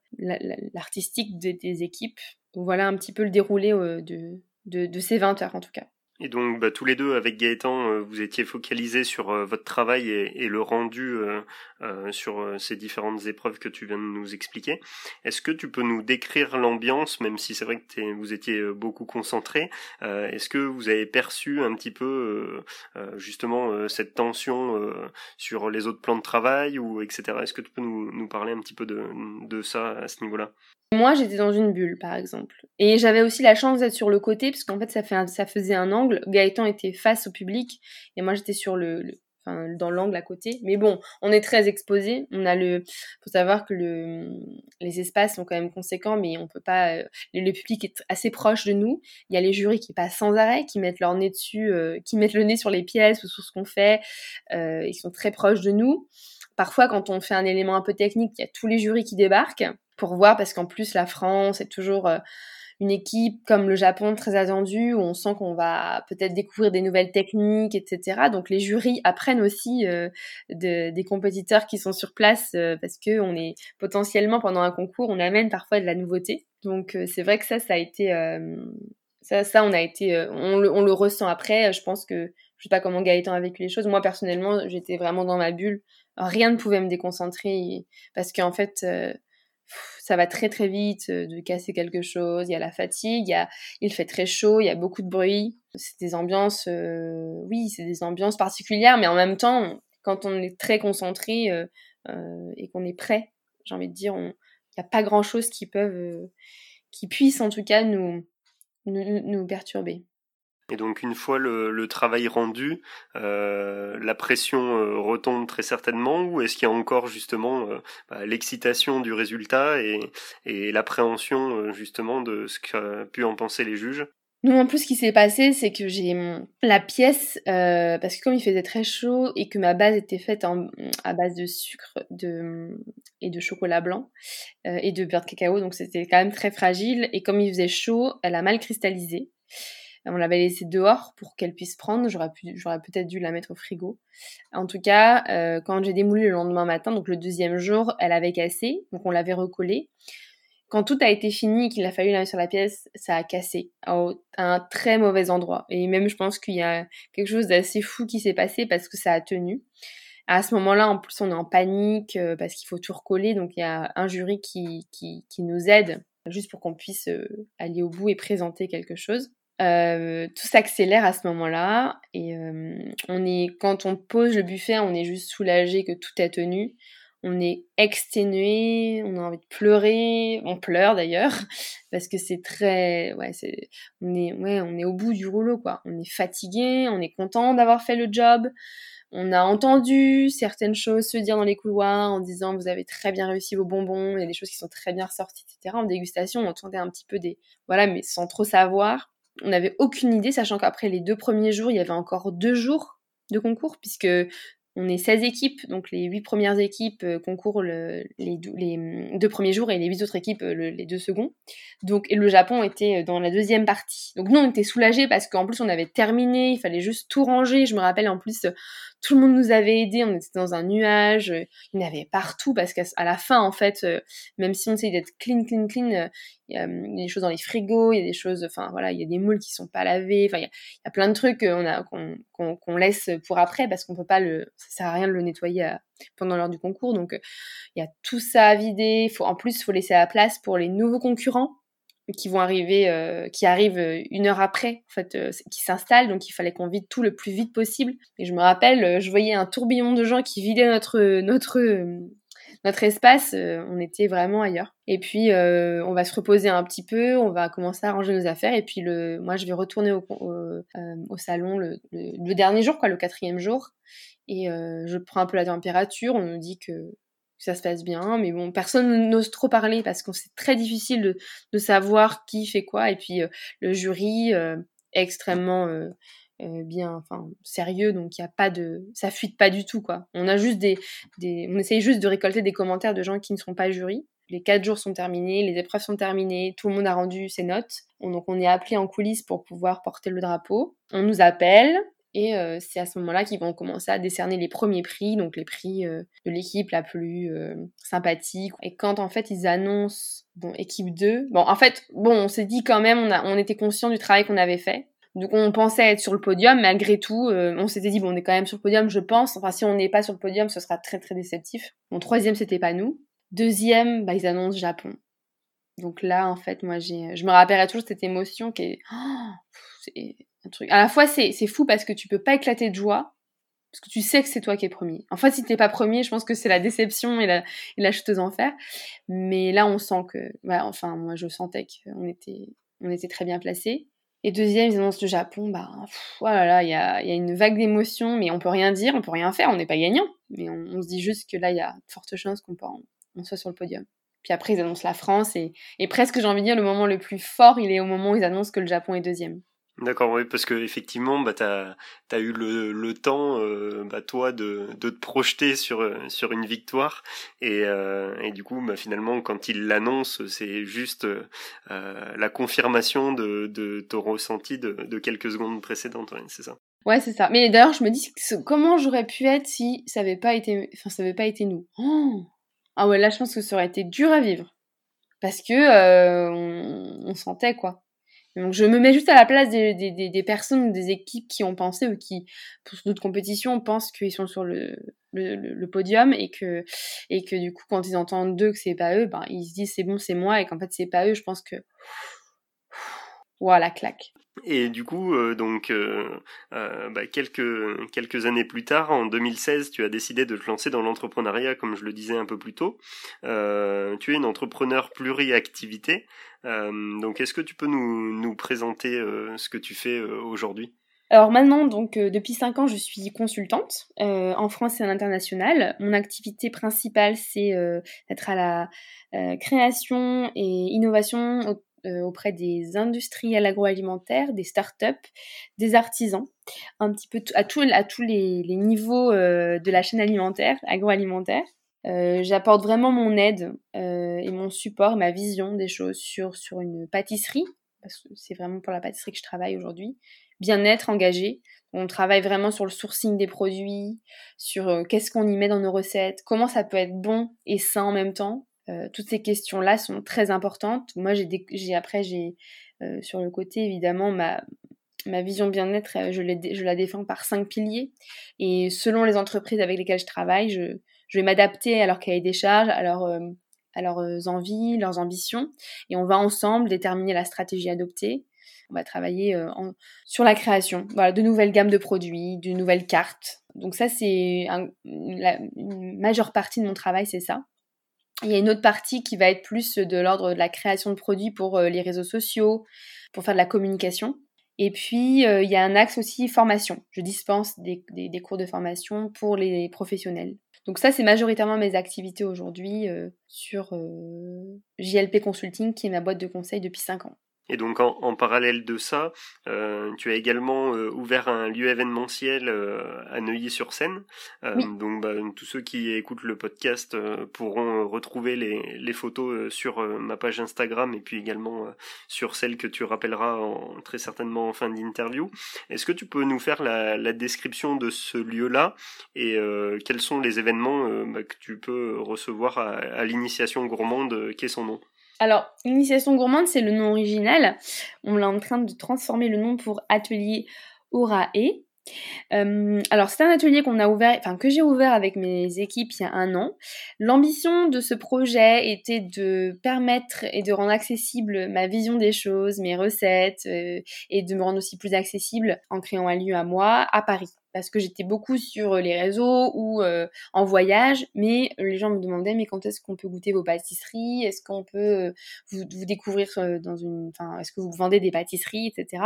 l'artistique des, équipes. voilà un petit peu le déroulé de, de ces 20 heures en tout cas. Et donc, bah, tous les deux, avec Gaëtan, euh, vous étiez focalisés sur euh, votre travail et, le rendu euh, sur ces différentes épreuves que tu viens de nous expliquer. Est-ce que tu peux nous décrire l'ambiance, même si c'est vrai que vous étiez beaucoup concentrés Est-ce que vous avez perçu un petit peu justement cette tension sur les autres plans de travail ou etc. Est-ce que tu peux nous, parler un petit peu de, de ça à ce niveau-là? Moi, j'étais dans une bulle, par exemple. Et j'avais aussi la chance d'être sur le côté, parce qu'en fait, ça, fait ça faisait un Gaëtan était face au public, et moi, j'étais sur le, enfin, dans l'angle à côté. Mais bon, on est très exposé. On a le, faut savoir que le, les espaces sont quand même conséquents, mais on peut pas. Euh, le, public est assez proche de nous. Il y a les jurys qui passent sans arrêt, qui mettent leur nez dessus, euh, qui mettent le nez sur les pièces ou sur ce qu'on fait. Euh, ils sont très proches de nous. Parfois, quand on fait un élément un peu technique, il y a tous les jurys qui débarquent pour voir, parce qu'en plus, la France est toujours une équipe comme le Japon très attendue, où on sent qu'on va peut-être découvrir des nouvelles techniques, etc. Donc les jurys apprennent aussi euh, des compétiteurs qui sont sur place, euh, parce que on est potentiellement pendant un concours, on amène parfois de la nouveauté. Donc c'est vrai que ça, ça a été, ça, ça, on a été, on le, on, le, ressent après. Je pense que je sais pas comment Gaëtan a vécu les choses. Moi personnellement, j'étais vraiment dans ma bulle. Rien ne pouvait me déconcentrer parce qu'en fait ça va très très vite euh, de casser quelque chose, il y a la fatigue, il, fait très chaud, il y a beaucoup de bruit. C'est des ambiances, euh, oui, c'est des ambiances particulières, mais en même temps, quand on est très concentré euh, et qu'on est prêt, j'ai envie de dire, il n'y a pas grand chose qui puisse en tout cas nous perturber. Et donc une fois le, travail rendu, euh, la pression euh, retombe très certainement, ou est-ce qu'il y a encore justement euh, bah, l'excitation du résultat et, l'appréhension justement de ce qu'ont pu en penser les juges? Nous, en plus, ce qui s'est passé, c'est que j'ai la pièce, parce que comme il faisait très chaud et que ma base était faite à base de sucre de, et de chocolat blanc et de beurre de cacao, donc c'était quand même très fragile. Et comme il faisait chaud, elle a mal cristallisé. On l'avait laissée dehors pour qu'elle puisse prendre. J'aurais, peut-être dû la mettre au frigo. En tout cas, euh, quand j'ai démoulé le lendemain matin, donc le deuxième jour, elle avait cassé. Donc on l'avait recollée. Quand tout a été fini et qu'il a fallu la mettre sur la pièce, ça a cassé à un très mauvais endroit. Et même, je pense qu'il y a quelque chose d'assez fou qui s'est passé parce que ça a tenu. À ce moment-là, en plus, on est en panique euh, parce qu'il faut tout recoller. Donc, il y a un jury qui, qui, nous aide juste pour qu'on puisse euh, aller au bout et présenter quelque chose. Euh, tout s'accélère à ce moment-là et euh, on est quand on pose le buffet, on est juste soulagé que tout est tenu. On est exténué, on a envie de pleurer, on pleure d'ailleurs parce que c'est très ouais, c'est on est ouais, on est au bout du rouleau quoi. On est fatigué, on est content d'avoir fait le job. On a entendu certaines choses se dire dans les couloirs en disant vous avez très bien réussi vos bonbons, il y a des choses qui sont très bien ressorties, etc. En dégustation, on entendait un petit peu des voilà, mais sans trop savoir on n'avait aucune idée, sachant qu'après les deux premiers jours, il y avait encore deux jours de concours, puisque on est 16 équipes, donc les 8 premières équipes euh, concourent les, deux premiers jours et les 8 autres équipes euh, les deux seconds. Donc, le Japon était euh, dans la deuxième partie. Donc nous, on était soulagés parce qu'en plus, on avait terminé, il fallait juste tout ranger. Je me rappelle en plus, tout le monde nous avait aidés, on était dans un nuage, il y en avait partout parce qu'à la fin, en fait, même si on essaye d'être clean, clean, clean, il y, a, des choses dans les frigos, il y a des choses, enfin voilà, il y a des moules qui sont pas lavés, enfin il y a, plein de trucs qu'on laisse pour après parce qu'on peut pas le, ça sert à rien de le nettoyer pendant l'heure du concours, donc il y a tout ça à vider. En plus, il faut laisser la place pour les nouveaux concurrents qui vont arriver, euh, qui arrivent euh, une heure après, en fait, euh, qui s'installent. Donc il fallait qu'on vide tout le plus vite possible. Et je me rappelle, je voyais un tourbillon de gens qui vidaient notre notre notre espace. on était vraiment ailleurs. Et puis on va se reposer un petit peu, on va commencer à ranger nos affaires. Et puis le, moi je vais retourner au, au, salon le, le, dernier jour, quoi, le quatrième jour. Et je prends un peu la température. On nous dit que ça se passe bien, mais bon, personne n'ose trop parler parce que c'est très difficile de, savoir qui fait quoi. Et puis euh, le jury euh, est extrêmement euh, bien, enfin sérieux, donc il y a pas de, ça fuite pas du tout quoi. On a juste des, on essaye juste de récolter des commentaires de gens qui ne sont pas jury. Les quatre jours sont terminés, les épreuves sont terminées, tout le monde a rendu ses notes. Donc on est appelé en coulisses pour pouvoir porter le drapeau. On nous appelle, et euh, c'est à ce moment-là qu'ils vont commencer à décerner les premiers prix, donc les prix euh, de l'équipe la plus euh, sympathique. Et quand en fait ils annoncent, bon, équipe 2, bon, en fait, bon, on s'est dit quand même, on, a, on était conscient du travail qu'on avait fait. Donc on pensait être sur le podium, malgré tout, on s'était dit, bon, on est quand même sur le podium, je pense. Enfin, si on n'est pas sur le podium, ce sera très très déceptif. Mon troisième, c'était pas nous. Deuxième, bah, ils annoncent Japon. Donc là, en fait, moi, j'ai, je me rappellerai toujours cette émotion qui est, oh, c'est À la fois, c'est, fou parce que tu peux pas éclater de joie, parce que tu sais que c'est toi qui es premier. En fait, si t'es pas premier, je pense que c'est la déception et la, et la chuteuse en fer. Mais là, on sent que, enfin, moi, je sentais qu'on était, on était très bien placés. Et deuxième, ils annoncent le Japon, bah, voilà, il y a, y a, une vague d'émotions, mais on peut rien dire, on peut rien faire, on n'est pas gagnant. Mais on, se dit juste que là, il y a de fortes chances qu'on on soit sur le podium. Puis après, ils annoncent la France, et, et presque, j'ai envie de dire, le moment le plus fort, il est au moment où ils annoncent que le Japon est deuxième. D'accord, oui, parce que effectivement, bah, tu as, eu le, le temps, euh, bah, toi, de, de te projeter sur, sur une victoire. Et, euh, et du coup, bah, finalement, quand il l'annonce, c'est juste euh, la confirmation de, de ton ressenti de, de quelques secondes précédentes, c'est ça Ouais, c'est ça. Mais d'ailleurs, je me dis comment j'aurais pu être si ça n'avait pas été, enfin, ça avait pas été nous? Oh ah ouais, là, je pense que ça aurait été dur à vivre parce que on, on sentait quoi. Donc je me mets juste à la place des, des, des personnes, des équipes qui ont pensé ou qui, pour d'autres compétitions, pensent qu'ils sont sur le, podium et que, du coup, quand ils entendent d'eux que c'est pas eux, ben, ils se disent c'est bon, c'est moi et qu'en fait c'est pas eux. Je pense que. Voilà, claque. Et du coup, euh, donc euh, euh, bah, quelques quelques années plus tard, en 2016, tu as décidé de te lancer dans l'entrepreneuriat, comme je le disais un peu plus tôt. tu es une entrepreneur pluriactivité. donc, est-ce que tu peux nous nous présenter ce que tu fais aujourd'hui? Alors maintenant, donc depuis 5 ans, je suis consultante en France et à l'international. Mon activité principale, c'est d'être à la création et innovation euh, auprès des industriels agroalimentaires, des startups, des artisans, un petit peu à, tous les, niveaux euh, de la chaîne alimentaire, agroalimentaire. Euh, j'apporte vraiment mon aide et mon support, ma vision des choses sur, sur une pâtisserie, parce que c'est vraiment pour la pâtisserie que je travaille aujourd'hui. Bien-être engagé. On travaille vraiment sur le sourcing des produits, sur qu'est-ce qu'on y met dans nos recettes, comment ça peut être bon et sain en même temps. Euh, toutes ces questions-là sont très importantes. Moi, j'ai, après, j'ai euh, sur le côté, évidemment, ma, ma vision bien-être, euh, je, la défends par cinq piliers. Et selon les entreprises avec lesquelles je travaille, je, vais m'adapter à leur cahier des charges, à, à leurs envies, leurs ambitions. Et on va ensemble déterminer la stratégie adoptée. On va travailler sur la création de nouvelles gammes de produits, de nouvelles cartes. Donc ça, c'est la une majeure partie de mon travail, c'est ça. Il y a une autre partie qui va être plus de l'ordre de la création de produits pour euh, les réseaux sociaux, pour faire de la communication. Et puis, euh, il y a un axe aussi formation. Je dispense des, cours de formation pour les professionnels. Donc ça, c'est majoritairement mes activités aujourd'hui euh, sur JLP Consulting, qui est ma boîte de conseil depuis 5 ans. Et donc en, parallèle de ça, euh, tu as également euh, ouvert un lieu événementiel euh, à Neuilly-sur-Seine. Donc bah, tous ceux qui écoutent le podcast pourront retrouver les, les photos sur ma page Instagram et puis également sur celle que tu rappelleras en, très certainement en fin d'interview. Est-ce que tu peux nous faire la, la description de ce lieu-là et quels sont les événements bah, que tu peux recevoir à, à l'initiation gourmande Qu'est son nom? Alors, Initiation Gourmande, c'est le nom original. On est en train de transformer le nom pour Atelier Aurae. Euh, alors c'est un atelier enfin que j'ai ouvert avec mes équipes il y a un an. L'ambition de ce projet était de permettre et de rendre accessible ma vision des choses, mes recettes, euh, et de me rendre aussi plus accessible en créant un lieu à moi à Paris parce que j'étais beaucoup sur euh, les réseaux ou euh, en voyage, mais les gens me demandaient mais quand est-ce qu'on peut goûter vos pâtisseries? Est-ce qu'on peut euh, vous, vous, découvrir dans une, enfin, est-ce que vous vendez des pâtisseries, etc.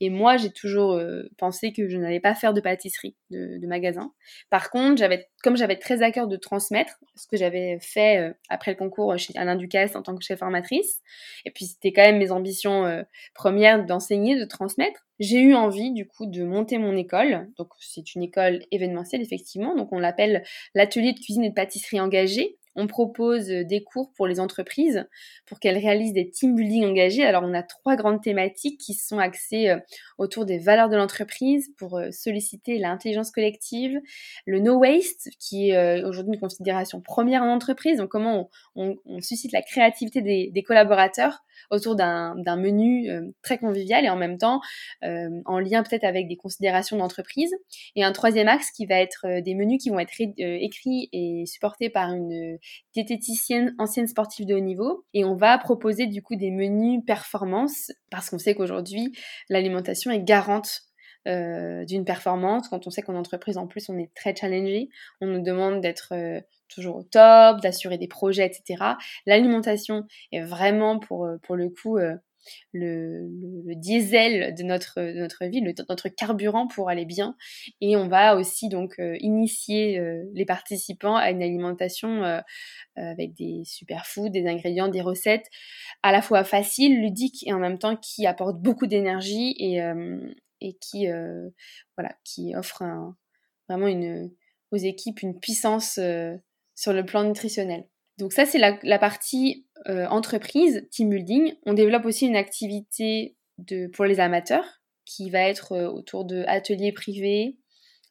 Et moi, j'ai toujours pensé que je n'allais pas faire de pâtisserie, de, de magasin. Par contre, j'avais comme j'avais très à cœur de transmettre ce que j'avais fait euh, après le concours chez Alain Ducasse en tant que chef formatrice, et puis c'était quand même mes ambitions euh, premières d'enseigner, de transmettre, j'ai eu envie du coup de monter mon école. Donc c'est une école événementielle effectivement, donc on l'appelle l'atelier de cuisine et de pâtisserie engagée. On propose euh, des cours pour les entreprises pour qu'elles réalisent des team building engagés. Alors on a trois grandes thématiques qui sont axées euh, autour des valeurs de l'entreprise pour euh, solliciter l'intelligence collective, le no waste qui est aujourd'hui une considération première en entreprise, donc comment on, suscite la créativité des, collaborateurs autour d'un menu très convivial et en même temps en lien peut-être avec des considérations d'entreprise. Et un troisième axe qui va être des menus qui vont être écrits et supportés par une diététicienne ancienne sportive de haut niveau. Et on va proposer du coup des menus performance parce qu'on sait qu'aujourd'hui l'alimentation est garante euh, d'une performance. Quand on sait qu'en entreprise en plus on est très challengé on nous demande d'être euh, toujours au top d'assurer des projets etc l'alimentation est vraiment pour, euh, pour le coup le, diesel de notre, notre vie, notre carburant pour aller bien. Et on va aussi donc euh, initier euh, les participants à une alimentation euh, avec des superfoods, des ingrédients, des recettes à la fois faciles, ludiques et en même temps qui apportent beaucoup d'énergie et, qui, voilà, qui offrent vraiment une, aux équipes une puissance sur le plan nutritionnel. Donc ça, c'est la, partie euh, entreprise, team building. On développe aussi une activité de, pour les amateurs qui va être euh, autour de ateliers privés,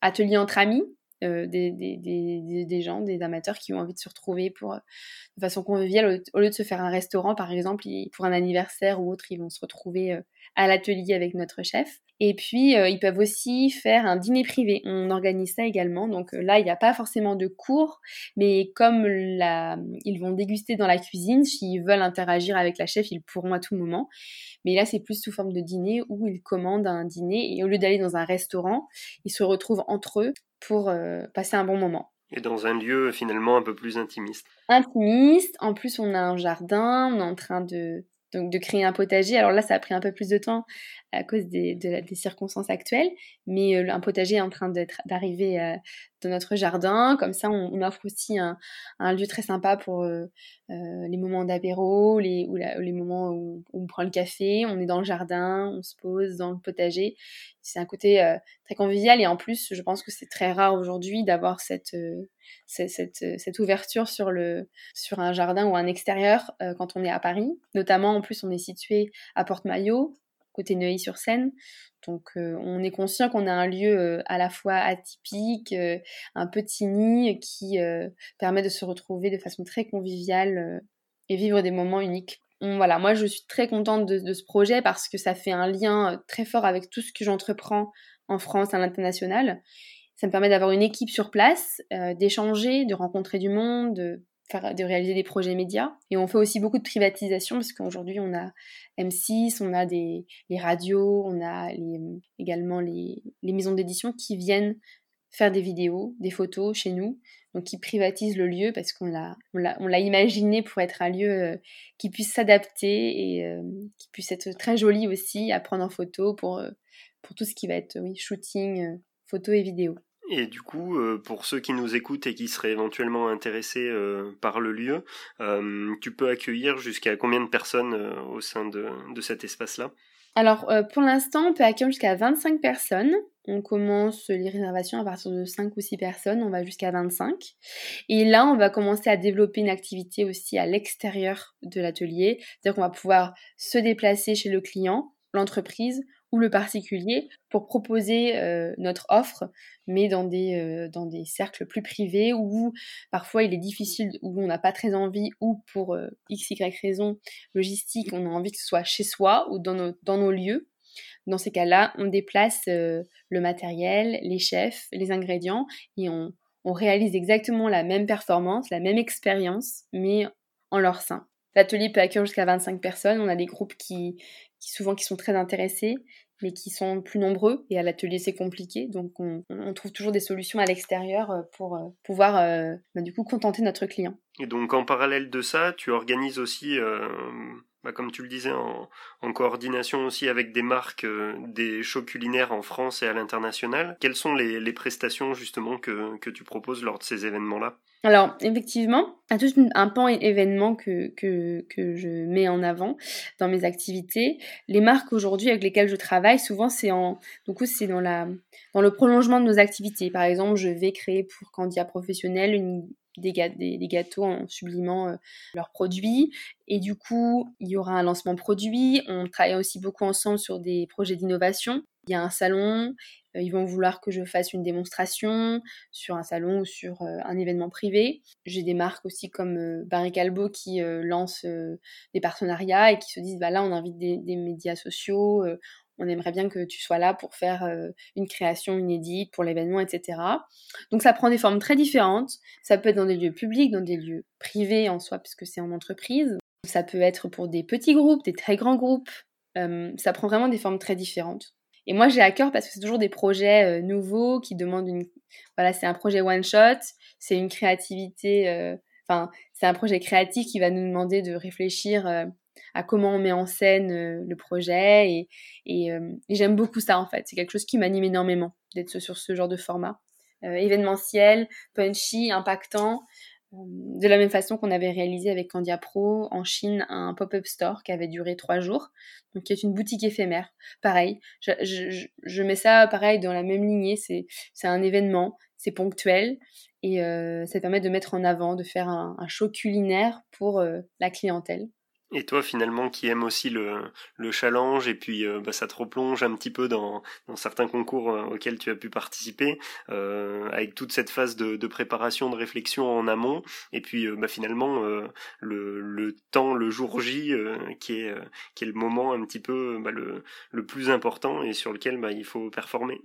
ateliers entre amis, euh, des, gens, des amateurs qui ont envie de se retrouver pour, de façon conviviale. Au, lieu de se faire un restaurant, par exemple, pour un anniversaire ou autre, ils vont se retrouver à l'atelier avec notre chef. Et puis, euh, ils peuvent aussi faire un dîner privé. On organise ça également. Donc euh, là, il n'y a pas forcément de cours, mais comme ils vont déguster dans la cuisine, s'ils veulent interagir avec la chef, ils pourront à tout moment. Mais là, c'est plus sous forme de dîner où ils commandent un dîner et au lieu d'aller dans un restaurant, ils se retrouvent entre eux pour euh, passer un bon moment. Et dans un lieu finalement un peu plus intimiste. Intimiste. En plus, on a un jardin. On est en train de donc de créer un potager. Alors là, ça a pris un peu plus de temps à cause des, des circonstances actuelles, mais euh, un potager est en train d'arriver euh, dans notre jardin. Comme ça, on, offre aussi un, lieu très sympa pour euh, les moments d'apéro, les, ou les moments où, on prend le café, on est dans le jardin, on se pose dans le potager. C'est un côté très convivial et en plus, je pense que c'est très rare aujourd'hui d'avoir cette, cette, cette, ouverture sur, le, sur un jardin ou un extérieur quand on est à Paris. Notamment, en plus, on est situé à Porte-Maillot, côté Neuilly-sur-Seine. Donc euh, on est conscient qu'on a un lieu euh, à la fois atypique, euh, un petit nid qui permet de se retrouver de façon très conviviale et vivre des moments uniques. voilà, moi je suis très contente de, ce projet parce que ça fait un lien très fort avec tout ce que j'entreprends en France à l'international. Ça me permet d'avoir une équipe sur place, d'échanger, de rencontrer du monde, de de réaliser des projets médias. Et on fait aussi beaucoup de privatisation parce qu'aujourd'hui on a M6, on a des les radios, on a également les, les maisons d'édition qui viennent faire des vidéos, des photos chez nous, donc qui privatisent le lieu parce qu'on l'a on l'a imaginé pour être un lieu euh, qui puisse s'adapter et euh, qui puisse être très joli aussi à prendre en photo pour euh, pour tout ce qui va être oui shooting, photo et vidéo. Et du coup, euh, pour ceux qui nous écoutent et qui seraient éventuellement intéressés euh, par le lieu, euh, tu peux accueillir jusqu'à combien de personnes au sein de, de cet espace-là? Alors, pour l'instant, on peut accueillir jusqu'à 25 personnes. On commence les réservations à partir de 5 ou 6 personnes, on va jusqu'à 25. Et là, on va commencer à développer une activité aussi à l'extérieur de l'atelier. C'est-à-dire qu'on va pouvoir se déplacer chez le client, l'entreprise ou le particulier pour proposer euh, notre offre, mais dans des, euh, dans des cercles plus privés où parfois il est difficile, où on n'a pas très envie, ou pour euh, x, y raison logistique, on a envie que ce soit chez soi ou dans nos, dans nos lieux. Dans ces cas-là, on déplace le matériel, les chefs, les ingrédients, et on, on réalise exactement la même performance, la même expérience, mais en leur sein. L'atelier peut accueillir jusqu'à 25 personnes. On a des groupes qui, souvent qui sont très intéressés, mais qui sont plus nombreux. Et à l'atelier, c'est compliqué. Donc, on, trouve toujours des solutions à l'extérieur euh, pour euh, pouvoir, euh, bah, du coup, contenter notre client. Et donc, en parallèle de ça, tu organises aussi bah, comme tu le disais, en, coordination aussi avec des marques, des shows culinaires en France et à l'international. Quelles sont les, prestations justement que, que tu proposes lors de ces événements-là? Alors, effectivement, a tout un pan événement que, que, que, je mets en avant dans mes activités. Les marques aujourd'hui avec lesquelles je travaille, souvent, c'est en, donc c'est dans, la, dans le prolongement de nos activités. Par exemple, je vais créer pour Candia Professionnel des, gâteaux en sublimant euh, leurs produits. Et du coup, il y aura un lancement produit. On travaille aussi beaucoup ensemble sur des projets d'innovation. Il y a un salon ils vont vouloir que je fasse une démonstration sur un salon ou sur euh, un événement privé. J'ai des marques aussi comme euh, Barry Calbo qui lancent des partenariats et qui se disent bah là on invite des, des médias sociaux, on aimerait bien que tu sois là pour faire une création inédite pour l'événement, etc. Donc ça prend des formes très différentes. Ça peut être dans des lieux publics, dans des lieux privés en soi, puisque c'est en entreprise. Ça peut être pour des petits groupes, des très grands groupes. ça prend vraiment des formes très différentes. Et moi, j'ai à cœur parce que c'est toujours des projets euh, nouveaux qui demandent une. Voilà, c'est un projet one shot, c'est une créativité. Euh, enfin, c'est un projet créatif qui va nous demander de réfléchir euh, à comment on met en scène le projet. Et, et, et j'aime beaucoup ça, en fait. C'est quelque chose qui m'anime énormément d'être sur ce genre de format. événementiel, punchy, impactant. De la même façon qu'on avait réalisé avec Candia Pro en Chine un pop-up store qui avait duré trois jours, donc qui est une boutique éphémère. Pareil, je, mets ça pareil dans la même lignée, c'est un événement, c'est ponctuel et euh, ça permet de mettre en avant, de faire un, show culinaire pour euh, la clientèle. Et toi, finalement, qui aime aussi le, le challenge, et puis euh, bah, ça te replonge un petit peu dans, certains concours euh, auxquels tu as pu participer, euh, avec toute cette phase de, de, préparation, de réflexion en amont, et puis bah, finalement le, le temps, le jour J, qui, est, qui est le moment un petit peu bah, le, le plus important et sur lequel bah, il faut performer.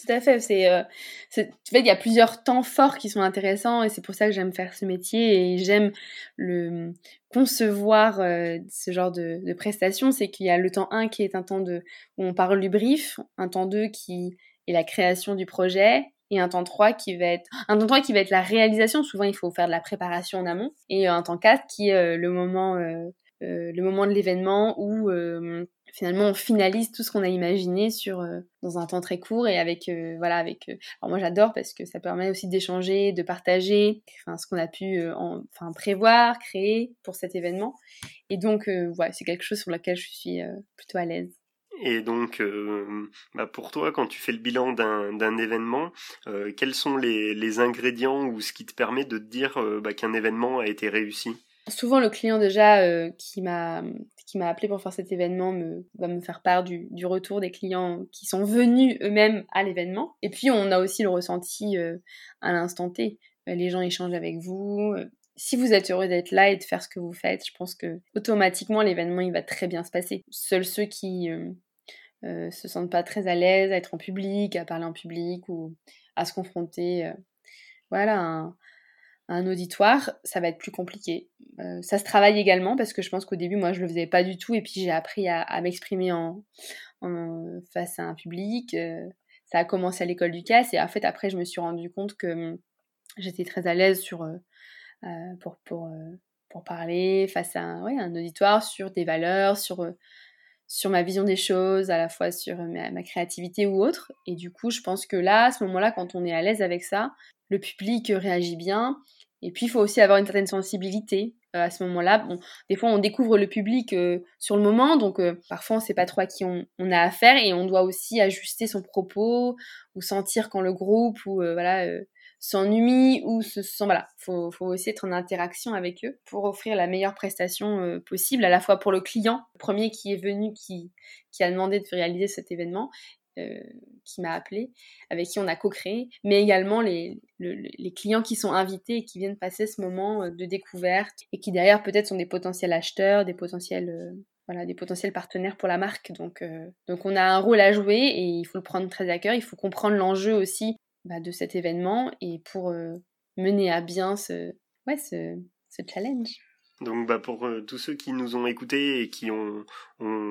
Tout à fait. C'est, euh, fait, il y a plusieurs temps forts qui sont intéressants et c'est pour ça que j'aime faire ce métier et j'aime le concevoir euh, ce genre de, prestations. C'est qu'il y a le temps 1 qui est un temps de, où on parle du brief, un temps 2 qui est la création du projet et un temps 3 qui va être un temps 3 qui va être la réalisation. Souvent, il faut faire de la préparation en amont et un temps 4 qui est euh, le moment le moment de l'événement où finalement on finalise tout ce qu'on a imaginé sur euh, dans un temps très court et avec voilà avec alors moi j'adore parce que ça permet aussi d'échanger de partager enfin ce qu'on a pu enfin prévoir créer pour cet événement. Et donc voilà c'est quelque chose sur lequel je suis plutôt à l'aise. Et donc, bah pour toi, quand tu fais le bilan d'un événement, quels sont les, les, ingrédients ou ce qui te permet de te dire bah, qu'un événement a été réussi? Souvent, le client déjà euh, qui m'a qui m'a appelé pour faire cet événement me, va me faire part du, retour des clients qui sont venus eux-mêmes à l'événement. Et puis, on a aussi le ressenti euh, à l'instant T. Euh, les gens échangent avec vous. Si vous êtes heureux d'être là et de faire ce que vous faites, je pense que automatiquement l'événement il va très bien se passer. Seuls ceux qui euh, se sentent pas très à l'aise à être en public, à parler en public ou à se confronter, voilà, auditoire, ça va être plus compliqué. Euh, ça se travaille également parce que je pense qu'au début, moi, je le faisais pas du tout et puis j'ai appris à, m'exprimer en, face à un public. Euh, ça a commencé à l'école du casse et en fait, après, je me suis rendu compte que hum, j'étais très à l'aise sur euh, pour, parler face à un, un auditoire sur des valeurs, sur sur ma vision des choses, à la fois sur ma, ma, créativité ou autre. Et du coup, je pense que là, à ce moment-là, quand on est à l'aise avec ça, le public réagit bien. Et puis, il faut aussi avoir une certaine sensibilité euh, à ce moment-là. Des fois, on découvre le public euh, sur le moment, donc euh, parfois, on ne sait pas trop à qui on, a affaire et on doit aussi ajuster son propos ou sentir quand le groupe ou voilà s'ennuie ou se sent voilà. Faut, faut aussi être en interaction avec eux pour offrir la meilleure prestation possible, à la fois pour le client, le premier qui est venu, qui qui a demandé de réaliser cet événement, euh, qui m'a appelé, avec qui on a co-créé, mais également les, clients qui sont invités et qui viennent passer ce moment euh, de découverte et qui derrière peut-être sont des potentiels acheteurs, des potentiels euh, voilà, des potentiels partenaires pour la marque. Donc, donc on a un rôle à jouer et il faut le prendre très à cœur. Il faut comprendre l'enjeu aussi bah, de cet événement et pour mener à bien ce, ouais, ce challenge. Donc bah, pour euh, tous ceux qui nous ont écoutés et qui ont,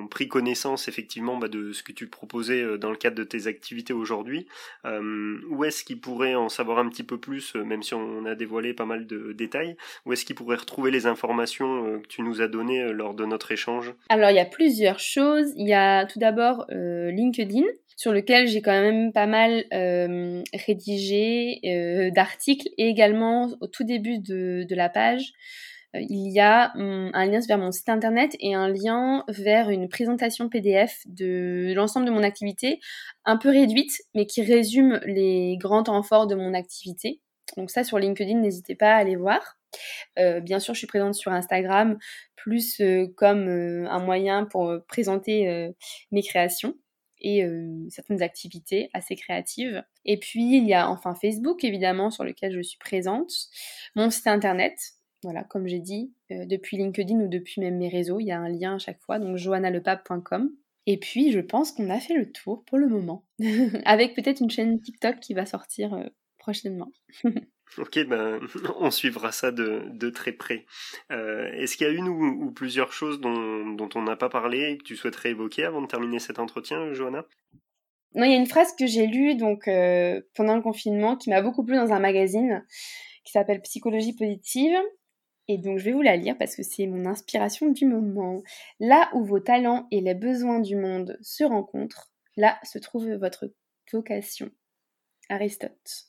pris connaissance effectivement bah, de ce que tu proposais euh, dans le cadre de tes activités aujourd'hui, euh, où est-ce qu'ils pourraient en savoir un petit peu plus, même si on a dévoilé pas mal de détails, où est-ce qu'ils pourraient retrouver les informations que tu nous as données lors de notre échange? Alors il y a plusieurs choses. Il y a tout d'abord LinkedIn sur lequel j'ai quand même pas mal rédigé d'articles et également au tout début de, la page il y a hum, un lien vers mon site internet et un lien vers une présentation PDF de l'ensemble de mon activité, un peu réduite, mais qui résume les grands temps forts de mon activité. Donc ça, sur LinkedIn, n'hésitez pas à aller voir. Euh, bien sûr, je suis présente sur Instagram, plus euh, comme un moyen pour présenter mes créations et certaines activités assez créatives. Et puis, il y a enfin Facebook, évidemment, sur lequel je suis présente, mon site internet, voilà, comme j'ai dit, euh, depuis LinkedIn ou depuis même mes réseaux, il y a un lien à chaque fois, donc joannalepape.com. Et puis, je pense qu'on a fait le tour pour le moment, avec peut-être une chaîne TikTok qui va sortir euh, prochainement. ok, ben, on suivra ça de, très près. Euh, est-ce qu'il y a une ou, plusieurs choses dont, on n'a pas parlé et que tu souhaiterais évoquer avant de terminer cet entretien, Johanna? Non, il y a une phrase que j'ai lue donc, pendant le confinement qui m'a beaucoup plu dans un magazine qui s'appelle Psychologie positive et donc je vais vous la lire parce que c'est mon inspiration du moment. Là où vos talents et les besoins du monde se rencontrent, là se trouve votre vocation. Aristote.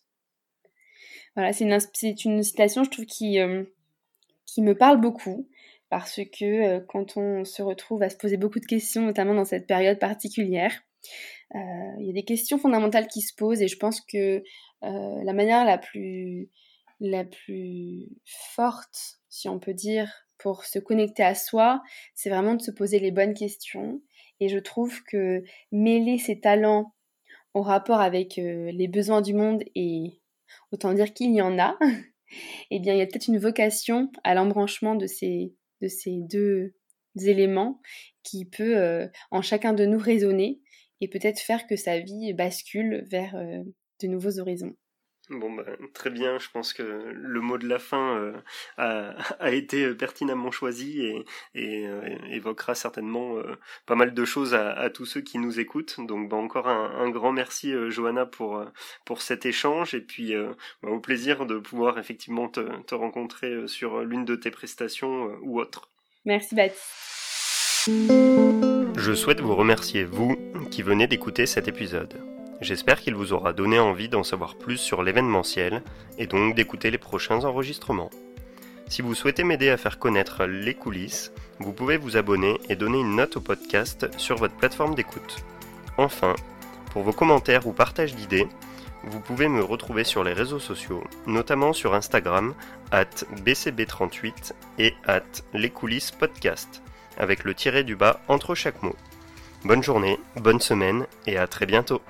Voilà, c'est une, citation, je trouve, qui, euh, qui me parle beaucoup parce que euh, quand on se retrouve à se poser beaucoup de questions, notamment dans cette période particulière, euh, il y a des questions fondamentales qui se posent et je pense que la manière la plus, la plus forte si on peut dire, pour se connecter à soi, c'est vraiment de se poser les bonnes questions. Et je trouve que mêler ses talents au rapport avec euh, les besoins du monde, et autant dire qu'il y en a, eh bien, il y a peut-être une vocation à l'embranchement de ces, de ces deux éléments qui peut euh, en chacun de nous résonner et peut-être faire que sa vie bascule vers euh, de nouveaux horizons. Bon, ben, très bien. Je pense que le mot de la fin euh, a, été pertinemment choisi et, euh, évoquera certainement euh, pas mal de choses à, tous ceux qui nous écoutent. Donc, ben, encore un, grand merci, Johanna, pour, pour cet échange et puis ben, au plaisir de pouvoir effectivement te, te rencontrer sur l'une de tes prestations ou autre. Merci, Baptiste. Je souhaite vous remercier, vous, qui venez d'écouter cet épisode. J'espère qu'il vous aura donné envie d'en savoir plus sur l'événementiel et donc d'écouter les prochains enregistrements. Si vous souhaitez m'aider à faire connaître les coulisses, vous pouvez vous abonner et donner une note au podcast sur votre plateforme d'écoute. Enfin, pour vos commentaires ou partages d'idées, vous pouvez me retrouver sur les réseaux sociaux, notamment sur Instagram, at bcb38 et at les coulisses podcast, avec le tiré du bas entre chaque mot. Bonne journée, bonne semaine et à très bientôt.